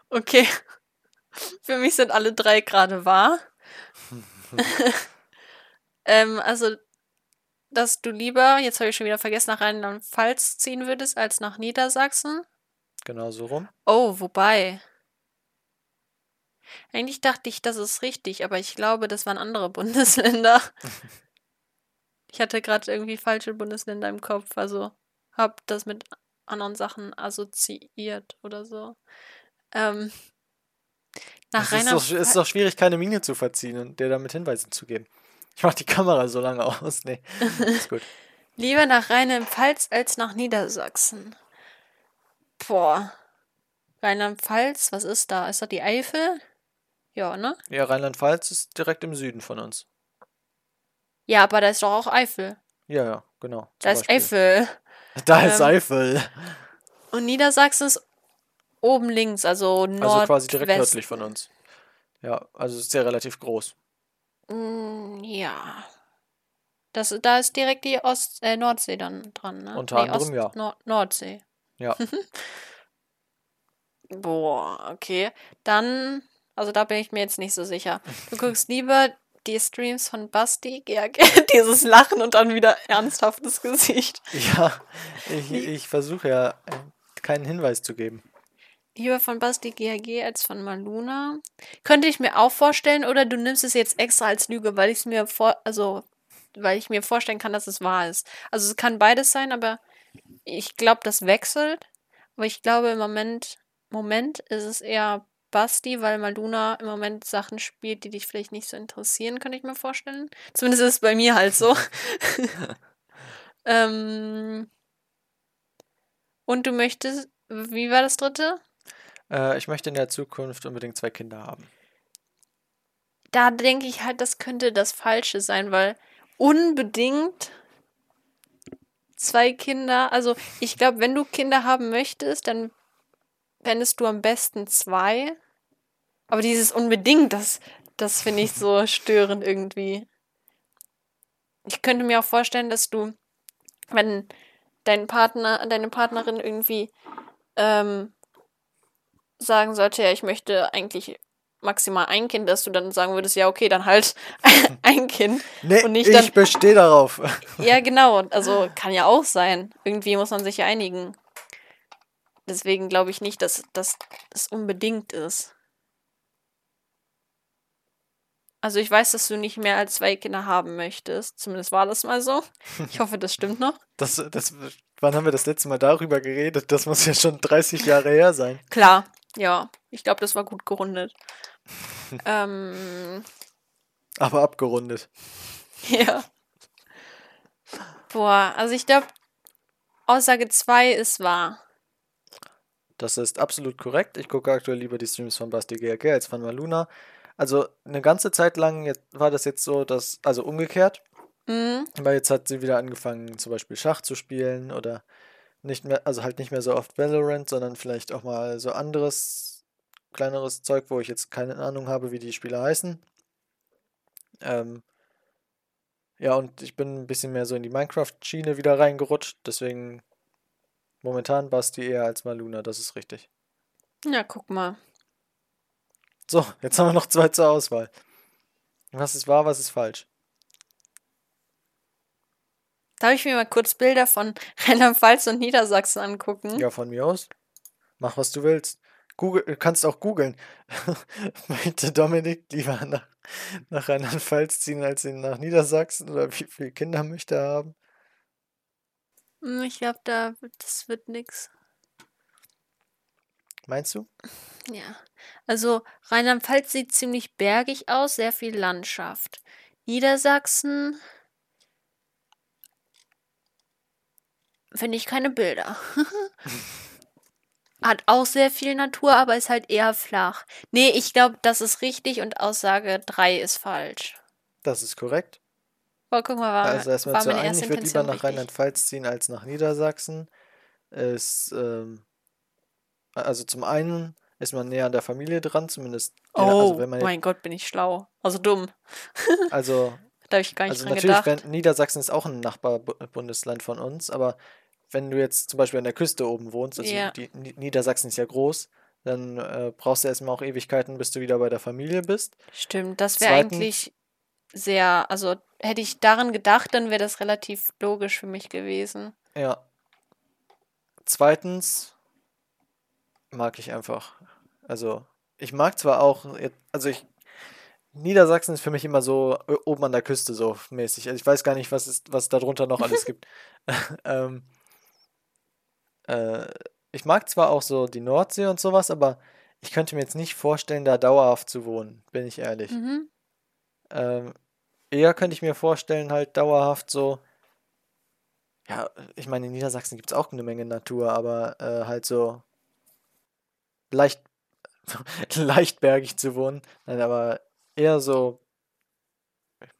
Okay. Für mich sind alle drei gerade wahr. ähm, also, dass du lieber, jetzt habe ich schon wieder vergessen, nach Rheinland-Pfalz ziehen würdest als nach Niedersachsen. Genau so rum. Oh, wobei. Eigentlich dachte ich, das ist richtig, aber ich glaube, das waren andere Bundesländer. Ich hatte gerade irgendwie falsche Bundesländer im Kopf, also hab das mit anderen Sachen assoziiert oder so. Ähm, nach Es ist doch, ist doch schwierig, keine Miene zu verziehen und dir damit Hinweise zu geben. Ich mach die Kamera so lange aus. Nee, ist gut. Lieber nach Rheinland-Pfalz als nach Niedersachsen. Boah. Rheinland-Pfalz, was ist da? Ist das die Eifel? Ja, ne? Ja, Rheinland-Pfalz ist direkt im Süden von uns. Ja, aber da ist doch auch Eifel. Ja, ja, genau. Da ist Beispiel. Eifel. Da ist Ähm, Eifel. Und Niedersachsen ist oben links, also Nord. Also quasi direkt nördlich von uns. Ja, also ist ja relativ groß. Mm, ja. Das, da ist direkt die Ost, äh, Nordsee dann dran, ne? Unter anderem, Ost, ja. Nord Nordsee. Ja. Boah, okay. Dann, also da bin ich mir jetzt nicht so sicher. Du guckst lieber die Streams von Basti, ja, dieses Lachen und dann wieder ernsthaftes Gesicht. Ja, ich, ich versuche ja äh, keinen Hinweis zu geben. Lieber von Basti GHG als von Maluna. Könnte ich mir auch vorstellen, oder du nimmst es jetzt extra als Lüge, weil ich es mir vor, also, weil ich mir vorstellen kann, dass es wahr ist. Also es kann beides sein, aber ich glaube, das wechselt. Aber ich glaube, im Moment, Moment ist es eher Basti, weil Maluna im Moment Sachen spielt, die dich vielleicht nicht so interessieren, könnte ich mir vorstellen. Zumindest ist es bei mir halt so. ähm, und du möchtest, wie war das dritte? Äh, ich möchte in der Zukunft unbedingt zwei Kinder haben. da denke ich halt, das könnte das Falsche sein, weil unbedingt zwei Kinder, also ich glaube, wenn du Kinder haben möchtest, dann fändest du am besten zwei. Aber dieses unbedingt, das, das finde ich so störend irgendwie. Ich könnte mir auch vorstellen, dass du, wenn dein Partner, deine Partnerin irgendwie ähm, sagen sollte, ja, ich möchte eigentlich maximal ein Kind, dass du dann sagen würdest, ja, okay, dann halt ein Kind. Nee, Und nicht ich bestehe darauf. Ja, genau. Also kann ja auch sein. Irgendwie muss man sich ja einigen. Deswegen glaube ich nicht, dass dass das unbedingt ist. Also ich weiß, dass du nicht mehr als zwei Kinder haben möchtest. Zumindest war das mal so. Ich hoffe, das stimmt noch. Das, das, wann haben wir das letzte Mal darüber geredet? Das muss ja schon 30 Jahre her sein. Klar, ja. Ich glaube, das war gut gerundet. ähm, Aber abgerundet. ja. Boah, also ich glaube, Aussage 2 ist wahr. Das ist absolut korrekt. Ich gucke aktuell lieber die Streams von Basti GRG als von Maluna. Also eine ganze Zeit lang war das jetzt so, dass, also umgekehrt, Mhm. weil jetzt hat sie wieder angefangen, zum Beispiel Schach zu spielen oder nicht mehr, also halt nicht mehr so oft Valorant, sondern vielleicht auch mal so anderes, kleineres Zeug, wo ich jetzt keine Ahnung habe, wie die Spiele heißen. Ähm, ja, und ich bin ein bisschen mehr so in die Minecraft-Schiene wieder reingerutscht, deswegen momentan Basti eher als Maluna, das ist richtig. Ja, guck mal. So, jetzt haben wir noch zwei zur Auswahl. Was ist wahr, was ist falsch? Darf ich mir mal kurz Bilder von Rheinland-Pfalz und Niedersachsen angucken? Ja, von mir aus. Mach, was du willst. Google, du kannst auch googeln. Möchte Dominik lieber nach, nach Rheinland-Pfalz ziehen, als ihn nach Niedersachsen? Oder wie viele Kinder möchte er haben? Hm, Ich glaube, da das wird nix. Meinst du? Ja. Also Rheinland-Pfalz sieht ziemlich bergig aus, sehr viel Landschaft. Niedersachsen finde ich keine Bilder. Hat auch sehr viel Natur, aber ist halt eher flach. Nee, ich glaube, das ist richtig und Aussage 3 ist falsch. Das ist korrekt. Oh, guck mal, war, Also erstmal war zu meine ich würde lieber nach. Rheinland-Pfalz ziehen als nach Niedersachsen. Ist, ähm, also zum einen ist man näher an der Familie dran, zumindest. ja, Oh, also wenn man mein Gott, bin ich schlau. Also dumm. also, Da habe ich gar nicht also dran natürlich, gedacht. wenn, Niedersachsen ist auch ein Nachbarbundesland von uns, aber wenn du jetzt zum Beispiel an der Küste oben wohnst, also Ja. die, Ni- Niedersachsen ist ja groß, dann äh, brauchst du erstmal auch Ewigkeiten, bis du wieder bei der Familie bist. Stimmt, das wäre eigentlich sehr, also hätte ich daran gedacht, dann wäre das relativ logisch für mich gewesen. Ja. Zweitens mag ich einfach. Also, ich mag zwar auch, also ich, Niedersachsen ist für mich immer so ö- oben an der Küste so mäßig. Also ich weiß gar nicht, was es, was darunter noch alles gibt. ähm, äh, ich mag zwar auch so die Nordsee und sowas, aber ich könnte mir jetzt nicht vorstellen, da dauerhaft zu wohnen, bin ich ehrlich. Mhm. Ähm, eher könnte ich mir vorstellen, halt dauerhaft so. Ja, ich meine, in Niedersachsen gibt es auch eine Menge Natur, aber äh, halt so leicht, leichtbergig zu wohnen. Nein, aber eher so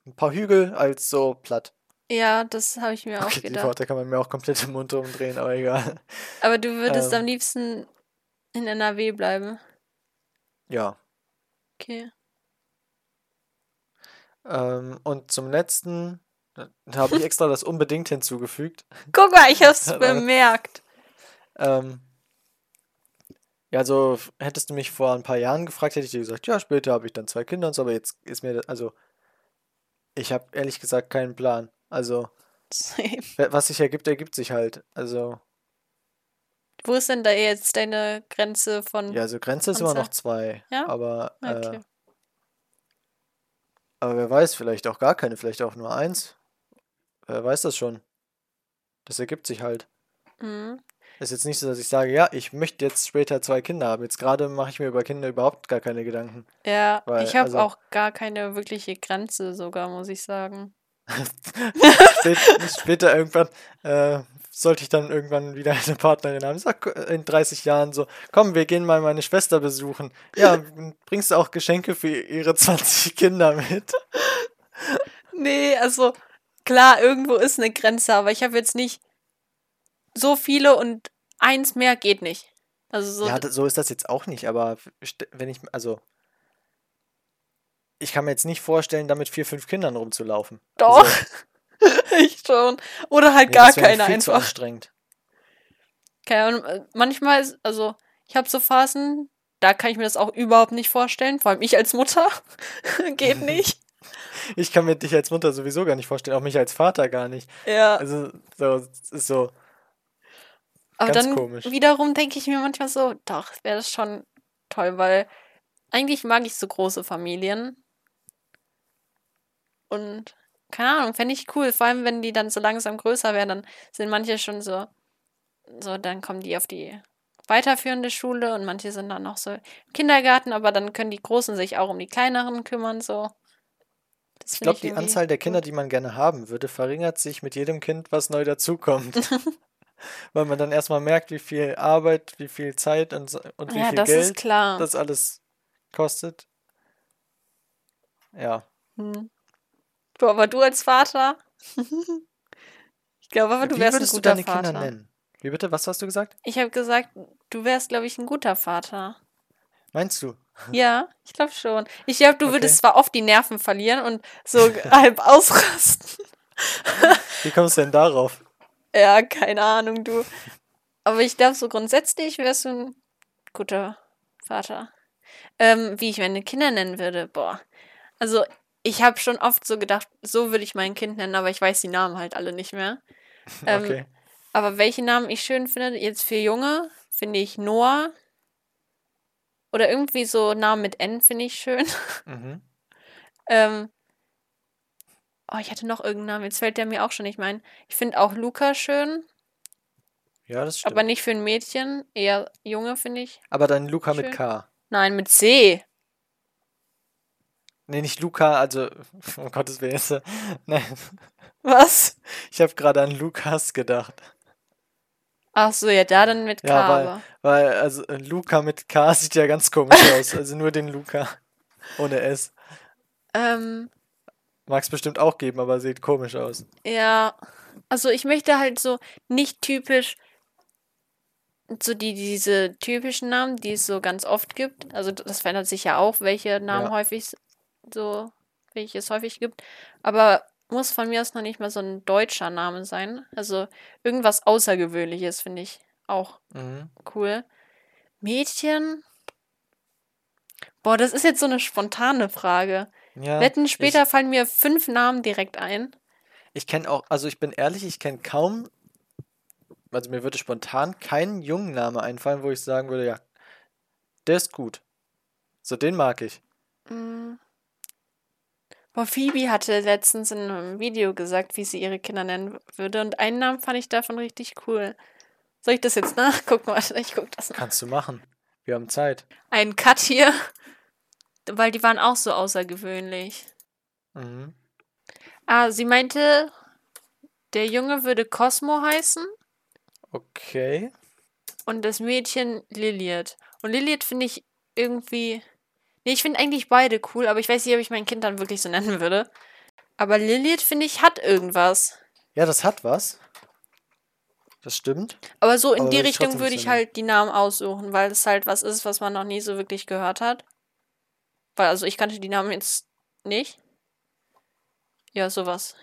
ein paar Hügel als so platt. Ja, das habe ich mir auch Okay, die gedacht. Worte kann man mir auch komplett im Mund umdrehen, aber egal. Aber du würdest Ähm. am liebsten in NRW bleiben. Ja. Okay. Ähm, und zum letzten da habe ich extra das unbedingt hinzugefügt. Guck mal, ich hab's Aber- bemerkt. Ähm, ja, also hättest du mich vor ein paar Jahren gefragt, hätte ich dir gesagt, ja, später habe ich dann zwei Kinder und so, aber jetzt ist mir, das- also ich habe ehrlich gesagt keinen Plan. Also, Same. wa- was sich ergibt, ergibt sich halt. Also, Wo ist denn da jetzt deine Grenze von. ja, also Grenze ist immer noch zwei, Ja? aber, äh, Okay. aber wer weiß, vielleicht auch gar keine, vielleicht auch nur eins. Wer weiß das schon. Das ergibt sich halt. Mhm. Ist jetzt nicht so, dass ich sage, ja, ich möchte jetzt später zwei Kinder haben. Jetzt gerade mache ich mir über Kinder überhaupt gar keine Gedanken. Ja, Weil, ich habe also- auch gar keine wirkliche Grenze sogar, muss ich sagen. Spät, später irgendwann äh, sollte ich dann irgendwann wieder eine Partnerin haben. Sag in 30 Jahren so, komm, wir gehen mal meine Schwester besuchen. Ja, bringst du auch Geschenke für ihre 20 Kinder mit? Nee, also klar, irgendwo ist eine Grenze, aber ich habe jetzt nicht so viele und eins mehr geht nicht. Also so, Ja, so ist das jetzt auch nicht, aber wenn ich, also, ich kann mir jetzt nicht vorstellen, da mit vier, fünf Kindern rumzulaufen. doch, Also, ich schon. Oder halt nee, gar keine viel zu einfach. anstrengend. Keine Ahnung, äh, manchmal, ist, also ich habe so Phasen, da kann ich mir das auch überhaupt nicht vorstellen, vor allem ich als Mutter. geht nicht. Ich kann mir dich als Mutter sowieso gar nicht vorstellen, auch mich als Vater gar nicht. Ja. Also, so, ist so, Aber Ganz dann komisch. wiederum denke ich mir manchmal so, doch, wäre das schon toll, weil eigentlich mag ich so große Familien. Und keine Ahnung, fände ich cool. Vor allem, wenn die dann so langsam größer werden, dann sind manche schon so, so, dann kommen die auf die weiterführende Schule und manche sind dann noch so im Kindergarten, aber dann können die Großen sich auch um die kleineren kümmern, so. Das Ich glaube, die Anzahl der Kinder, gut. die man gerne haben würde, verringert sich mit jedem Kind, was neu dazukommt. Weil man dann erstmal merkt, wie viel Arbeit, wie viel Zeit und, so- und wie Ja, viel das ist Geld klar. das alles kostet. Ja. Hm. Du, aber du als Vater? ich glaube aber, du wärst ein würdest du guter deine Vater. Kinder nennen? Wie bitte? Was hast du gesagt? Ich habe gesagt, du wärst, glaube ich, ein guter Vater. Meinst du? Ja, ich glaube schon. Ich glaube, du Okay. würdest zwar oft die Nerven verlieren und so halb ausrasten. Wie kommst du denn darauf? Ja, keine Ahnung, du. Aber ich glaube, so grundsätzlich wärst du ein guter Vater. Ähm, wie ich meine Kinder nennen würde, boah. Also, ich habe schon oft so gedacht, so würde ich mein Kind nennen, aber ich weiß die Namen halt alle nicht mehr. Ähm, Okay. Aber welche Namen ich schön finde, jetzt für Junge, finde ich Noah. Oder irgendwie so Namen mit N finde ich schön. Mhm. Ähm, oh, ich hatte noch irgendeinen Namen, jetzt fällt der mir auch schon nicht mehr ein. Ich finde auch Luca schön, Ja, das stimmt. aber nicht für ein Mädchen, eher Junge, finde ich. Aber dann Luca mit Schön. K. Nein, mit C. Nee, nicht Luca, also, um Gottes Willen. jetzt, äh, Nein, Was? ich habe gerade an Lukas gedacht. Ach so, ja, da dann mit K. Ja, weil, aber. weil, also, äh, Luca mit K sieht ja ganz komisch aus. Also nur den Luca ohne S. Ähm, Mag es bestimmt auch geben, aber sieht komisch aus. ja, also ich möchte halt so nicht typisch so die diese typischen Namen, die es so ganz oft gibt. Also das verändert sich ja auch, welche Namen Ja. häufig so welche es häufig gibt, aber muss von mir aus noch nicht mal so ein deutscher Name sein. Also irgendwas Außergewöhnliches finde ich auch Mhm. cool. Mädchen? Boah, das ist jetzt so eine spontane Frage. Ja, Wetten, später fallen mir fünf Namen direkt ein. Ich, ich kenne auch, also ich bin ehrlich, ich kenne kaum, also mir würde spontan kein jungen Name einfallen, wo ich sagen würde, ja, der ist gut. So, den mag ich. Mm. Boah, Phoebe hatte letztens in einem Video gesagt, wie sie ihre Kinder nennen würde. Und einen Namen fand ich davon richtig cool. Soll ich das jetzt nachgucken? Warte, ich guck das nach. Kannst du machen. Wir haben Zeit. Ein Cut hier. Weil die waren auch so außergewöhnlich. Mhm. Ah, sie meinte, der Junge würde Cosmo heißen Okay. und das Mädchen Lilith. Und Lilith finde ich irgendwie. Nee, ich finde eigentlich beide cool, aber ich weiß nicht, ob ich mein Kind dann wirklich so nennen würde. Aber Lilith, finde ich, hat irgendwas. Ja, das hat was. Das stimmt. Aber so in Aber die Richtung würde ich halt die Namen aussuchen, weil es halt was ist, was man noch nie so wirklich gehört hat. Weil, also ich kannte die Namen jetzt nicht. Ja, sowas.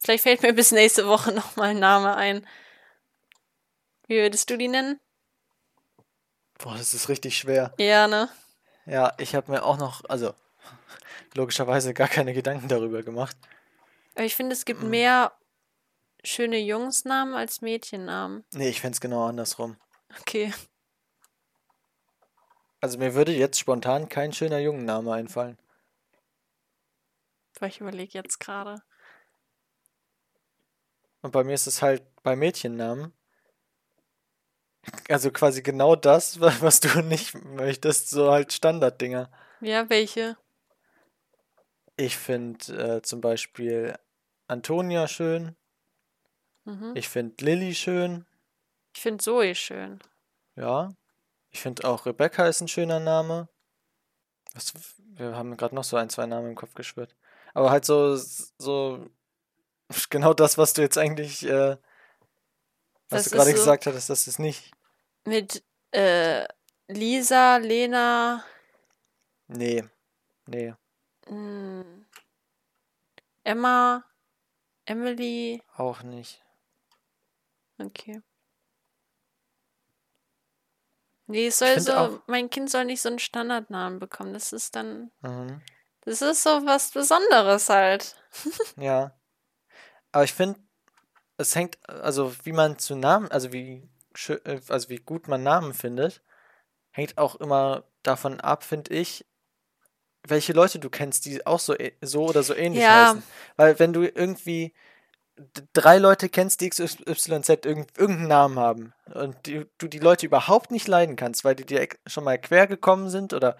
Vielleicht fällt mir bis nächste Woche nochmal ein Name ein. Wie würdest du die nennen? Boah, das ist richtig schwer. Ja, ne? Ja, ich habe mir auch noch, also logischerweise gar keine Gedanken darüber gemacht. Aber ich finde, es gibt Mhm. mehr schöne Jungsnamen als Mädchennamen. Nee, ich fände es genau andersrum. Okay. Also mir würde jetzt spontan kein schöner Jungenname einfallen. Weil ich überlege jetzt gerade. Und bei mir ist es halt bei Mädchennamen. Also quasi genau das, wa- was du nicht möchtest, so halt Standarddinger. Ja, welche? Ich finde äh, zum Beispiel Antonia schön. Mhm. Ich finde Lilly schön. Ich finde Zoe schön. Ja. Ich finde auch Rebecca ist ein schöner Name. Was, wir haben gerade noch so ein, zwei Namen im Kopf geschwirrt. Aber halt so, so genau das, was du jetzt eigentlich, äh, was Das du gerade so- gesagt hattest, das ist nicht. Mit äh, Lisa, Lena, Nee. Nee. mh, Emma, Emily. Auch nicht. Okay. Nee, es soll so, mein Kind soll nicht so einen Standardnamen bekommen. Das ist dann, Mhm. das ist so was Besonderes halt. Ja. Aber ich finde, es hängt, also wie man zu Namen, also wie, also wie gut man Namen findet, hängt auch immer davon ab, finde ich, welche Leute du kennst, die auch so, ä- so oder so ähnlich Ja. heißen. Weil wenn du irgendwie drei Leute kennst, die XYZ irgend, irgendeinen Namen haben und die, du die Leute überhaupt nicht leiden kannst, weil die dir schon mal quer gekommen sind oder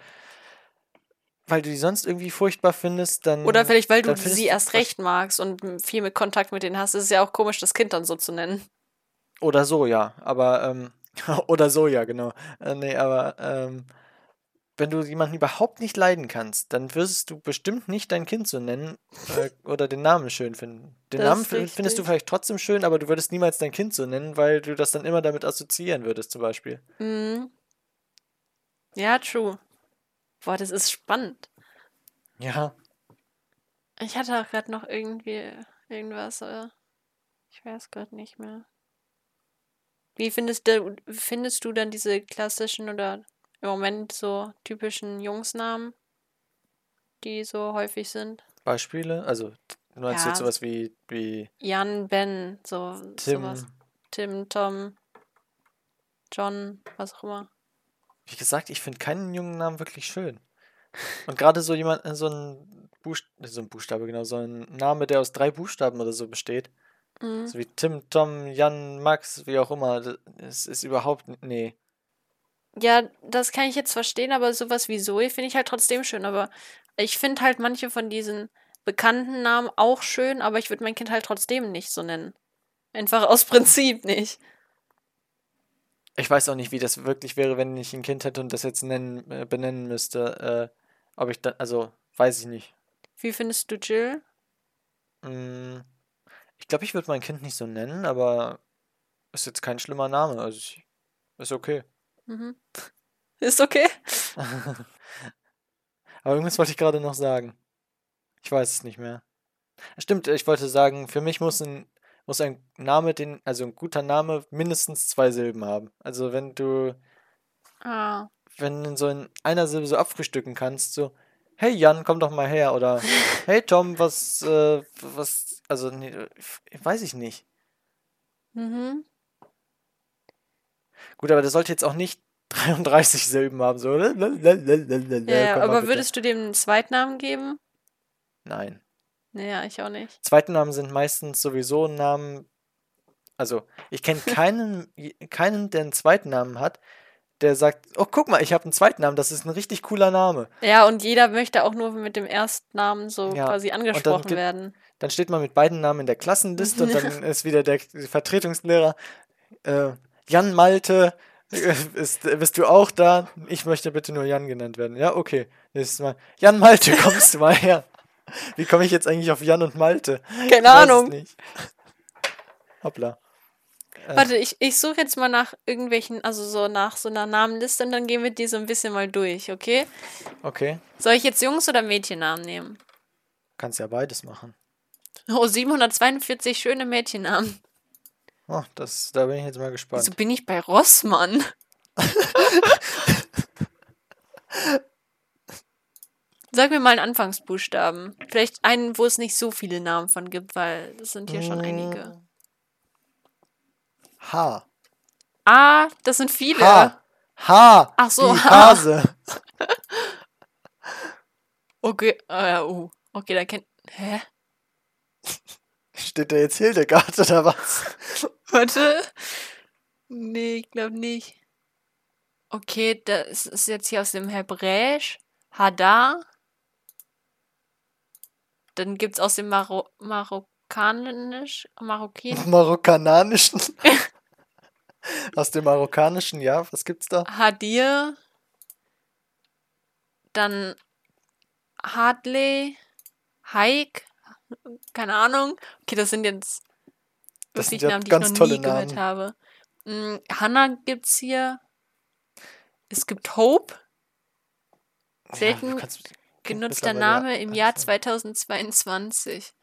weil du die sonst irgendwie furchtbar findest, dann Oder vielleicht, weil du sie erst recht magst und viel mit Kontakt mit denen hast, ist es ja auch komisch, das Kind dann so zu nennen. Oder so, ja. Aber, ähm, oder so, ja, genau. Äh, nee, aber, ähm, wenn du jemanden überhaupt nicht leiden kannst, dann wirst du bestimmt nicht dein Kind so nennen äh, oder den Namen schön finden. Den Das Namen findest du vielleicht trotzdem schön, aber du würdest niemals dein Kind so nennen, weil du das dann immer damit assoziieren würdest, zum Beispiel. Mhm. Ja, true. Boah, das ist spannend. Ja. Ich hatte auch gerade noch irgendwie irgendwas, aber ich weiß gerade nicht mehr. Wie findest du, findest du dann diese klassischen oder im Moment so typischen Jungsnamen, die so häufig sind? Beispiele? Also, du meinst Ja, jetzt sowas wie, wie Jan, Ben, so Tim. sowas. Tim, Tom, John, was auch immer. Wie gesagt, ich finde keinen jungen Namen wirklich schön. Und gerade so jemand, so ein, Buchst so ein Buchstabe, genau, so ein Name, der aus drei Buchstaben oder so besteht. Mhm. So wie Tim, Tom, Jan, Max, wie auch immer. Das ist überhaupt, nee. Ja, das kann ich jetzt verstehen, aber sowas wie Zoe finde ich halt trotzdem schön. Aber ich finde halt manche von diesen bekannten Namen auch schön, aber ich würde mein Kind halt trotzdem nicht so nennen. Einfach aus Prinzip nicht. Ich weiß auch nicht, wie das wirklich wäre, wenn ich ein Kind hätte und das jetzt nennen, äh, benennen müsste. Äh, ob ich dann, also, weiß ich nicht. Wie findest du Jill? Mm, ich glaube, ich würde mein Kind nicht so nennen, aber ist jetzt kein schlimmer Name. Also, ich, ist okay. Mhm. Ist okay. Aber irgendwas wollte ich gerade noch sagen. Ich weiß es nicht mehr. Stimmt, ich wollte sagen, für mich muss ein, muss ein Name, den, also ein guter Name, mindestens zwei Silben haben. Also wenn du, Ah. wenn du so in einer Silbe so abfrühstücken kannst, so, hey Jan, komm doch mal her, oder hey Tom, was, äh, was, also, nee, weiß ich nicht. Mhm. Gut, aber der sollte jetzt auch nicht 33 Silben haben, so. Ja, aber würdest du dem einen Zweitnamen geben? Nein. Naja, ich auch nicht. Zweitnamen sind meistens sowieso Namen. Also, ich kenne keinen, keinen, der einen Zweitnamen hat, der sagt, oh, guck mal, ich habe einen Zweitnamen, das ist ein richtig cooler Name. Ja, und jeder möchte auch nur mit dem Erstnamen so Ja, quasi dann angesprochen gibt- werden. Dann steht man mit beiden Namen in der Klassenliste und dann ist wieder der Vertretungslehrer, äh, Jan Malte, äh, ist, bist du auch da? Ich möchte bitte nur Jan genannt werden. Ja, okay. Nächstes Mal. Jan Malte, kommst du mal her? Wie komme ich jetzt eigentlich auf Jan und Malte? Keine Ahnung. Hoppla. Äh, Warte, ich, ich suche jetzt mal nach irgendwelchen, also so nach so einer Namenliste und dann gehen wir die so ein bisschen mal durch, okay? Okay, Soll ich jetzt Jungs- oder Mädchennamen nehmen? kannst ja beides machen. Oh, 742 schöne Mädchennamen. Oh, das, da bin ich jetzt mal gespannt. Wieso bin ich bei Rossmann? Sag mir mal einen Anfangsbuchstaben. Vielleicht einen, wo es nicht so viele Namen von gibt, weil es sind hier schon einige. H. Ah, das sind viele. H. H. Ach so, Wie H. Hase. Okay, äh, uh, okay, da kennt. Hä? Steht da jetzt Hildegard oder was? Warte. Nee, ich glaube nicht. Okay, das ist jetzt hier aus dem Hebräisch. Hadar. Dann gibt's aus dem Maro Marokkanisch. Marokkin. Marokkananischen. Aus dem Marokkanischen, ja, was gibt's da? Hadir. Dann Hadley. Haik. Keine Ahnung. Okay, das sind jetzt Das sind Namen, die ganz ich noch tolle nie gehört Namen. habe. Mm, Hannah gibt's hier. Es gibt Hope. Selten Ja, kannst- Genutzter Name im Jahr Namen. 2022.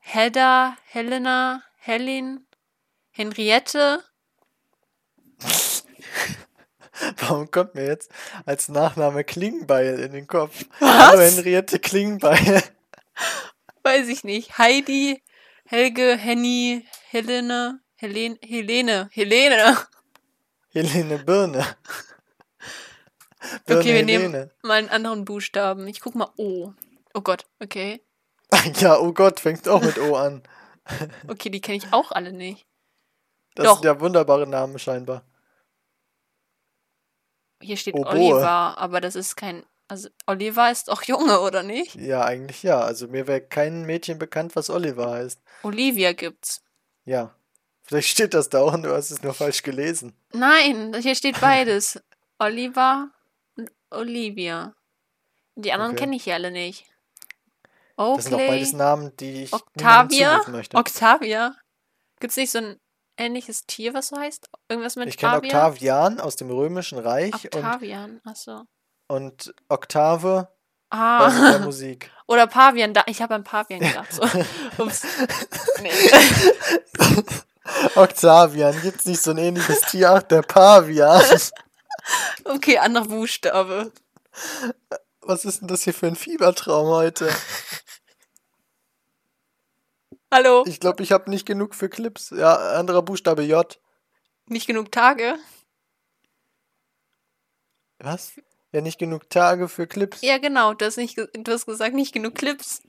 Hedda, Helena, Helen, Henriette. Warum kommt mir jetzt als Nachname Klingbeil in den Kopf? Hallo Henriette Klingbeil. Weiß ich nicht. Heidi, Helge, Henny, Helene, Helen, Helene, Helene. Helene Birne. Birne Okay, wir nehmen Helene. mal einen anderen Buchstaben. Ich guck mal O. Oh Gott, okay. Ja, oh Gott, fängt auch mit O an. Okay, die kenne ich auch alle nicht. Das Doch. sind ja wunderbare Namen scheinbar. Hier steht Oboe. Oliver, aber das ist kein. Also, Oliver ist auch Junge, oder nicht? Ja, eigentlich ja. Also mir wäre kein Mädchen bekannt, was Oliver heißt. Olivia gibt's. Ja. Vielleicht steht das da auch und du hast es nur falsch gelesen. Nein, hier steht beides. Oliver und Olivia. Die anderen Okay. kenne ich ja alle nicht. Das sind auch beides Oakley, Namen, die ich Octavia, möchte. Octavia. Gibt es nicht so ein ähnliches Tier, was so heißt? Irgendwas mit Ich kenne Avia? Octavian aus dem Römischen Reich Octavian, achso. und Oktave aus der Ah, Musik. oder Pavian. Da, ich habe an Pavian gedacht. So. Ups. Nee. Octavian, gibt's nicht so ein ähnliches Tier? Ach, der Pavian. Okay, anderer Buchstabe. Was ist denn das hier für ein Fiebertraum heute? Hallo. Ich glaube, ich habe nicht genug für Clips. Ja, anderer Buchstabe J. Nicht genug Tage? Was? Ja, nicht genug Tage für Clips. Ja, genau. Du hast, nicht, du hast gesagt, nicht genug Clips.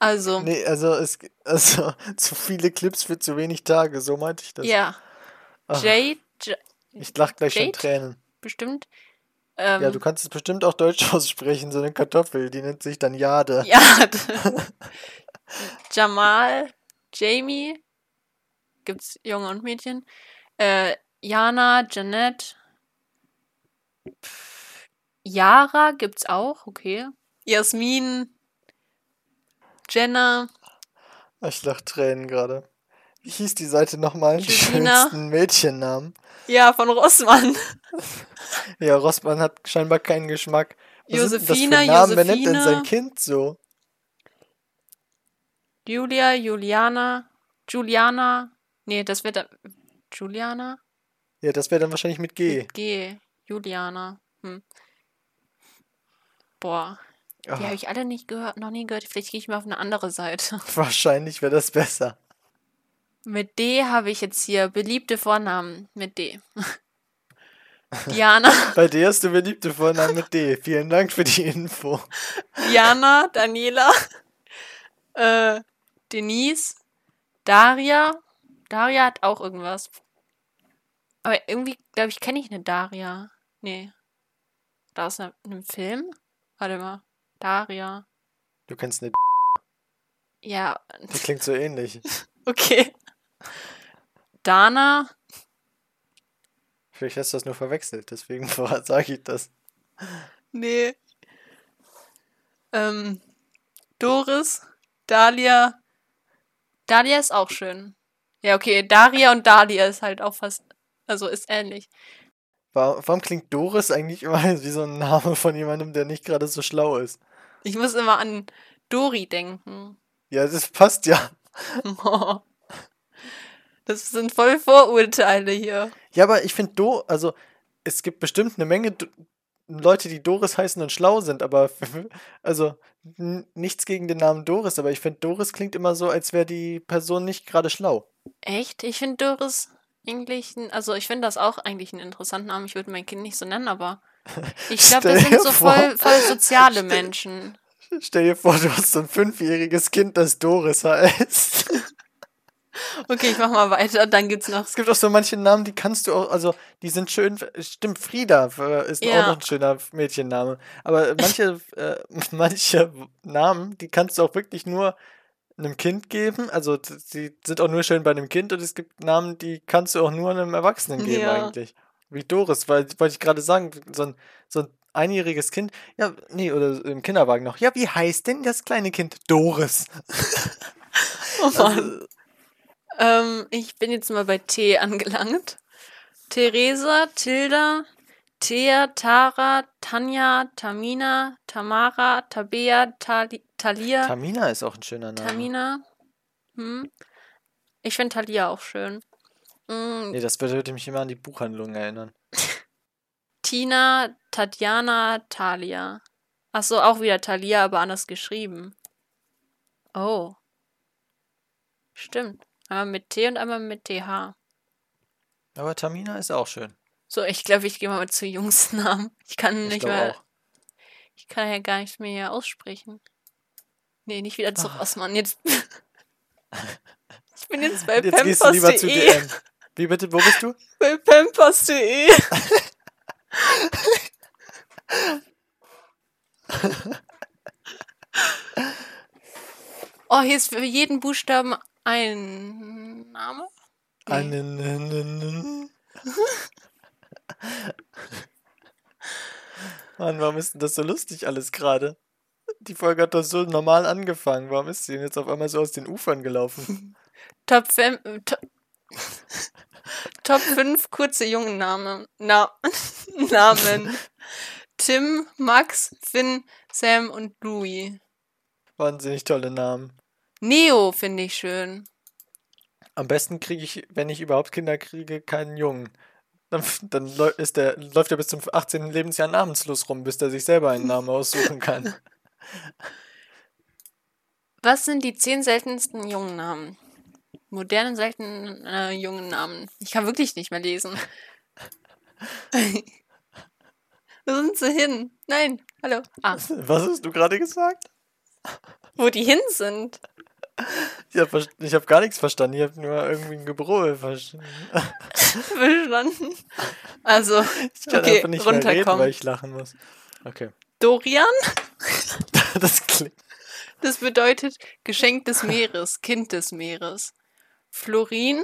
Also, Nee, also, es, also zu viele Clips für zu wenig Tage, so meinte ich das. ja. Ach, Jade, Ich lach gleich schon Jade? Tränen. bestimmt. Ähm, Ja, du kannst es bestimmt auch deutsch aussprechen, so eine Kartoffel, die nennt sich dann Jade. Ja. Jamal, Jamie, gibt's Junge und Mädchen. Äh, Jana, Jeanette. Pff, Yara gibt's auch, okay. Jasmin, Jenna, Ich lach Tränen gerade. Wie hieß die Seite nochmal? Die schönsten Mädchennamen. ja, von Rossmann. Ja, Rossmann hat scheinbar keinen Geschmack. Was Josephina, Namen? Wer nennt denn sein. Kind so? Julia, Juliana, Juliana. Nee, das wird dann. Juliana? Ja, das wäre dann wahrscheinlich mit G. Mit G. Juliana. Hm. Boah. Die Ah, habe ich alle nicht gehört, noch nie gehört. Vielleicht gehe ich mal auf eine andere Seite. wahrscheinlich wäre das besser. Mit D habe ich jetzt hier beliebte Vornamen. Mit D. Diana, Bei dir hast du beliebte Vornamen mit D. Vielen Dank für die Info. Diana, Daniela, äh, Denise, Daria. Daria hat auch irgendwas. Aber irgendwie, glaube ich, kenne ich eine Daria. Nee. Da aus einer- einem Film? Warte mal. Daria. Du kennst eine Ja, die klingt so ähnlich. okay. Dana. Vielleicht hast du das nur verwechselt, deswegen sage ich das. Nee. Ähm, Doris, Dalia. Dalia ist auch schön. Ja, okay, Daria und Dalia ist halt auch fast, also ist ähnlich. Warum, warum klingt Doris eigentlich immer wie so ein Name von jemandem, der nicht gerade so schlau ist? Ich muss immer an Dori denken. Ja, das passt ja. Das sind voll Vorurteile hier. Ja, aber ich finde Do, also es gibt bestimmt eine Menge Leute, die Doris heißen und schlau sind, aber also nichts gegen den Namen Doris, aber ich finde Doris klingt immer so, als wäre die Person nicht gerade schlau. Echt? Ich finde Doris eigentlich, also ich finde das auch eigentlich einen interessanten Namen. Ich würde mein Kind nicht so nennen, aber ich glaube, das sind so vor- voll, voll soziale Menschen. Stell dir vor, du hast so ein fünfjähriges Kind, das Doris heißt. Okay, ich mach mal weiter. Dann gibt's noch Es gibt auch so manche Namen, die kannst du auch, also die sind schön, stimmt, Frieda äh, ist auch Ja. noch ein schöner Mädchenname. Aber manche, äh, manche Namen, die kannst du auch wirklich nur einem Kind geben. Also die sind auch nur schön bei einem Kind und es gibt Namen, die kannst du auch nur einem Erwachsenen geben Ja. eigentlich. Wie Doris, weil wollte ich gerade sagen, so ein, so ein einjähriges Kind, ja, nee, oder im Kinderwagen noch. Ja, wie heißt denn das kleine Kind? Doris. Oh Mann. Also, Ähm, ich bin jetzt mal bei T angelangt. Theresa, Tilda, Thea, Tara, Tanja, Tamina, Tamara, Tabea, Tali Talia, Tamina ist auch ein schöner Name. Tamina. Hm. Ich finde Talia auch schön. Mm, Nee, das würde mich immer an die Buchhandlung erinnern. Tina, Tatjana, Talia. Achso, auch wieder Talia, aber anders geschrieben. Oh. Stimmt. Einmal mit T und einmal mit TH. Aber Tamina ist auch schön. So, ich glaube, ich gehe mal zu Jungsnamen. Ich kann Ich nicht mehr. auch. Ich kann ja gar nicht mehr aussprechen. Nee, nicht wieder zu Ah. Rossmann. Jetzt. ich bin jetzt bei jetzt gehst du lieber zu. DM. Wie bitte, wo bist du? Bei pampers.de. oh, hier ist für jeden Buchstaben ein Name. Nee. Einen. Mann, warum ist denn das so lustig alles gerade? Die Folge hat doch so normal angefangen. Warum ist sie denn jetzt auf einmal so aus den Ufern gelaufen? Top 5, Top, Top 5 kurze Jungennamen. Na, Namen. Tim, Max, Finn, Sam und Louis. Wahnsinnig tolle Namen. Neo finde ich schön. Am besten kriege ich, wenn ich überhaupt Kinder kriege, keinen Jungen. Dann, dann ist der, läuft er bis zum 18. Lebensjahr namenslos rum, bis er sich selber einen Namen aussuchen kann. Was sind die 10 seltensten Jungennamen? Modernen seltenen äh, Jungennamen. Ich kann wirklich nicht mehr lesen. Wo sind sie hin? Nein, hallo. Ah, Was hast du gerade gesagt? wo die hin sind. Ich habe hab gar nichts verstanden. Ich habe nur irgendwie ein Gebrull verstanden. Verstanden. Also, Ich kann okay, einfach nicht mehr reden, runterkommen. weil ich lachen muss. Okay. Dorian, Das klingt. das bedeutet Geschenk des Meeres, Kind des Meeres. Florin,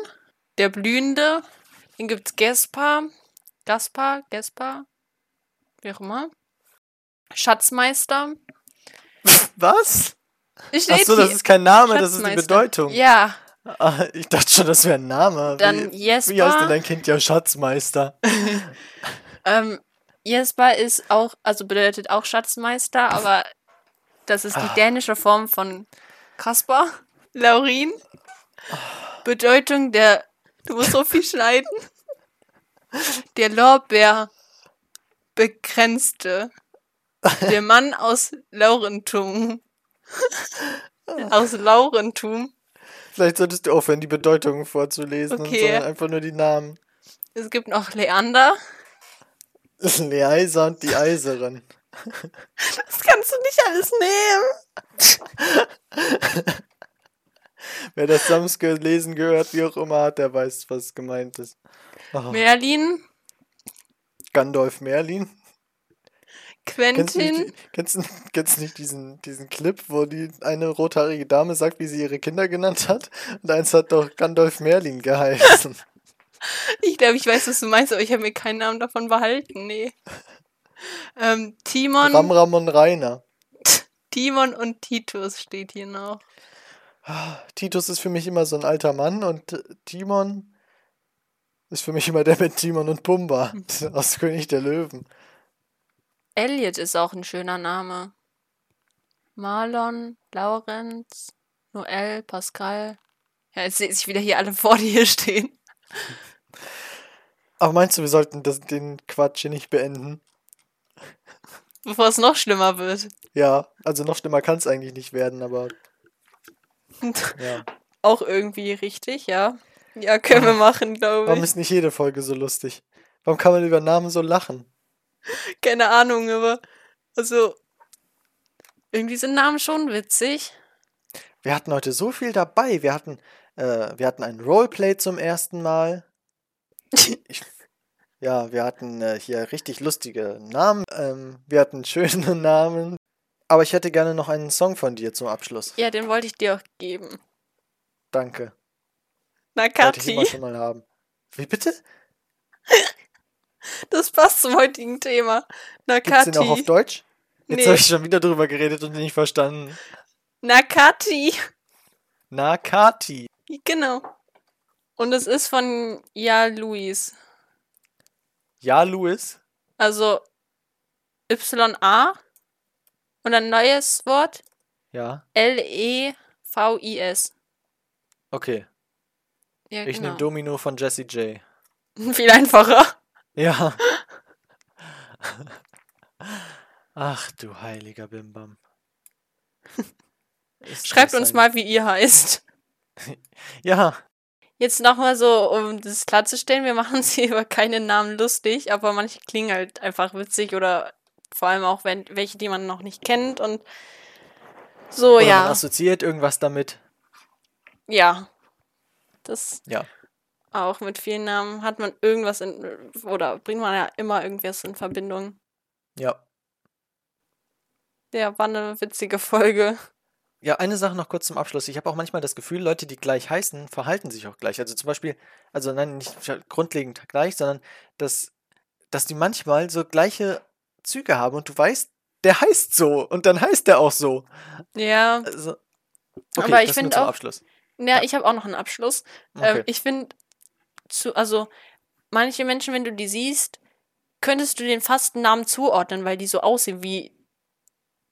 der Blühende. Dann gibt's Gaspar, Gaspar, Gaspar, wie auch immer. Schatzmeister. Was? Ich Achso, das ist kein Name, das ist die. Bedeutung. Ja, Ah, ich dachte schon, das wäre ein Name. dann wie, wie heißt denn Jesper. dein Kind ja Schatzmeister? Ähm, Jesper ist auch, also bedeutet auch Schatzmeister, aber das ist die Ah. dänische Form von Kaspar. Laurin. Bedeutung der, du musst so viel schneiden. Der Lorbeer begrenzte. Der Mann aus Laurentum. aus Laurentum. Vielleicht solltest du aufhören, die Bedeutungen vorzulesen Okay. sondern einfach nur die Namen. Es gibt noch Leander. Leeiser und die Eiserin. Das kannst du nicht alles nehmen. Wer das Sams gelesen gehört, wie auch immer hat, der weiß, was gemeint ist. Oh, Merlin. Gandalf Merlin. Kennst du Quentin. nicht, kennst, du- kennst nicht diesen, diesen Clip, wo die eine rothaarige Dame sagt, wie sie ihre Kinder genannt hat? Und eins hat doch Gandalf Merlin geheißen. Ich glaube, ich weiß, was du meinst, aber ich habe mir keinen Namen davon behalten. Nee. Ähm, Timon, Ramram und Rainer. Timon und Titus steht hier noch. Titus ist für mich immer so ein alter Mann und Timon ist für mich immer der mit Timon und Pumba aus König der Löwen. Elliot ist auch ein schöner Name. Marlon, Laurenz, Noel, Pascal. Ja, jetzt sehe ich wieder hier alle vor, die hier stehen. Aber meinst du, wir sollten das, den Quatsch hier nicht beenden? Bevor es noch schlimmer wird. Ja, also noch schlimmer kann es eigentlich nicht werden, aber ja. Auch irgendwie richtig, ja. Ja, können wir machen, glaube Warum ich. ist nicht jede Folge so lustig? Warum kann man über Namen so lachen? Keine Ahnung, aber also irgendwie sind Namen schon witzig. Wir hatten heute so viel dabei. Wir hatten, äh, wir hatten ein Roleplay zum ersten Mal. Ich, ja, wir hatten äh, hier richtig lustige Namen. Ähm, wir hatten schöne Namen. Aber ich hätte gerne noch einen Song von dir zum Abschluss. Ja, den wollte ich dir auch geben. Danke. Wollte ich immer schon mal haben. Wie bitte? Das passt zum heutigen Thema. Gibt's den auch auf Nakati. Deutsch? Jetzt Nee. habe ich schon wieder drüber geredet und nicht verstanden. Nakati. Nakati. Genau. Und es ist von Ja Luis. Ja, Louis. Also Y-A und ein neues Wort Ja, E L-E-V-I-S. okay. Ja, Ich genau. nehme Domino von Jesse J. Viel einfacher. Ja. Ach du heiliger Bimbam. Schreibt uns ein- mal, wie ihr heißt. Ja, Jetzt nochmal so, um das klarzustellen, wir machen sie über keine Namen lustig, aber manche klingen halt einfach witzig oder vor allem auch wenn, welche, die man noch nicht kennt und so, oder man ja. assoziiert irgendwas damit. Ja. Das Ja. Auch mit vielen Namen hat man irgendwas in, oder bringt man ja immer irgendwas in Verbindung. Ja. Ja, war eine witzige Folge. Ja, eine Sache noch kurz zum Abschluss. Ich habe auch manchmal das Gefühl, Leute, die gleich heißen, verhalten sich auch gleich. Also zum Beispiel, also nein, nicht grundlegend gleich, sondern dass, dass die manchmal so gleiche Züge haben und du weißt, der heißt so und dann heißt der auch so. Ja, Also, Aber ich das nur find zum auch- Abschluss. ja, Ja. ich habe auch noch einen Abschluss. Okay. Ähm, ich finde, zu, also manche Menschen, wenn du die siehst, könntest du den fast einen Namen zuordnen, weil die so aussehen wie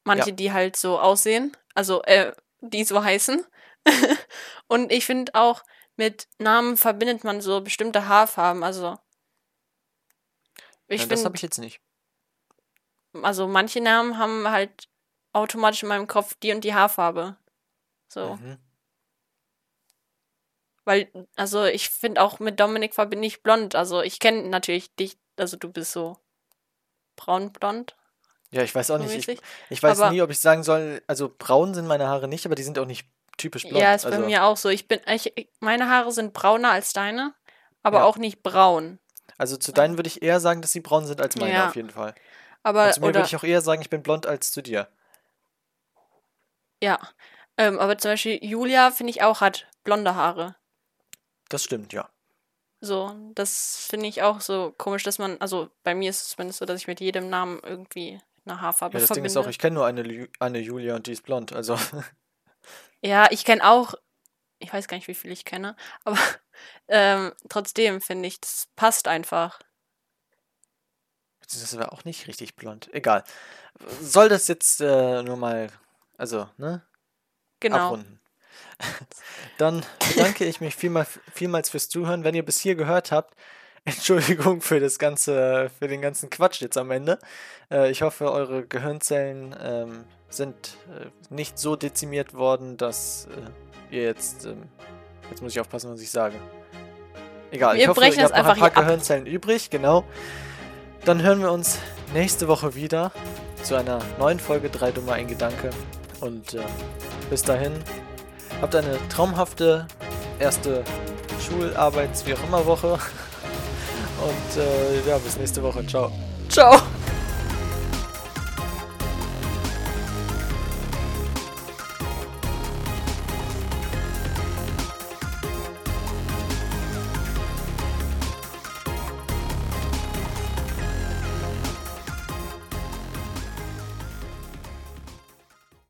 manche, Ja. die halt so aussehen. Also, äh, die so heißen. Und ich finde auch, mit Namen verbindet man so bestimmte Haarfarben. Also, ich Ja, das habe ich jetzt nicht. also manche Namen haben halt automatisch in meinem Kopf die und die Haarfarbe. So. Mhm. Weil, also ich finde auch mit Dominik verbinde ich blond. Also ich kenne natürlich dich, also du bist so braun-blond. Ja, ich weiß auch nicht. Ich, ich weiß Aber- nie, ob ich sagen soll, also braun sind meine Haare nicht, aber die sind auch nicht typisch blond. Ja, ist also, bei mir auch so. Ich bin, ich, meine Haare sind brauner als deine, aber Ja. auch nicht braun. also zu deinen würde ich eher sagen, dass sie braun sind als meine Ja. auf jeden Fall. Aber, Und zu mir würde ich auch eher sagen, ich bin blond als zu dir. ja. Ähm, aber zum Beispiel Julia, finde ich auch, hat blonde Haare. Das stimmt, ja. So, das finde ich auch so komisch, dass man, also bei mir ist es zumindest so, dass ich mit jedem Namen irgendwie eine Haarfarbe Ja, das Ding verbinde. ist auch, ich kenne nur eine, eine Julia und die ist blond. Also, Ja, ich kenne auch, ich weiß gar nicht, wie viel ich kenne, aber ähm, trotzdem finde ich, das passt einfach. das wäre auch nicht richtig blond. Egal. Soll das jetzt äh, nur mal, also, ne? Genau. abrunden. Dann bedanke ich mich vielmals, vielmals fürs Zuhören. Wenn ihr bis hier gehört habt, Entschuldigung für das ganze, für den ganzen Quatsch jetzt am Ende. Äh, ich hoffe, eure Gehirnzellen ähm, sind äh, nicht so dezimiert worden, dass äh, ihr jetzt, ähm, jetzt muss ich aufpassen, was ich sage. Egal, ich Wir hoffe, brechen ihr habt noch ein paar ab. Gehirnzellen übrig, genau. Dann hören wir uns nächste Woche wieder zu einer neuen Folge 3 Dummer ein Gedanke. Und bis dahin, habt eine traumhafte erste Schularbeits-, wie auch immer Woche. Und äh, ja, bis nächste Woche. Ciao. Ciao.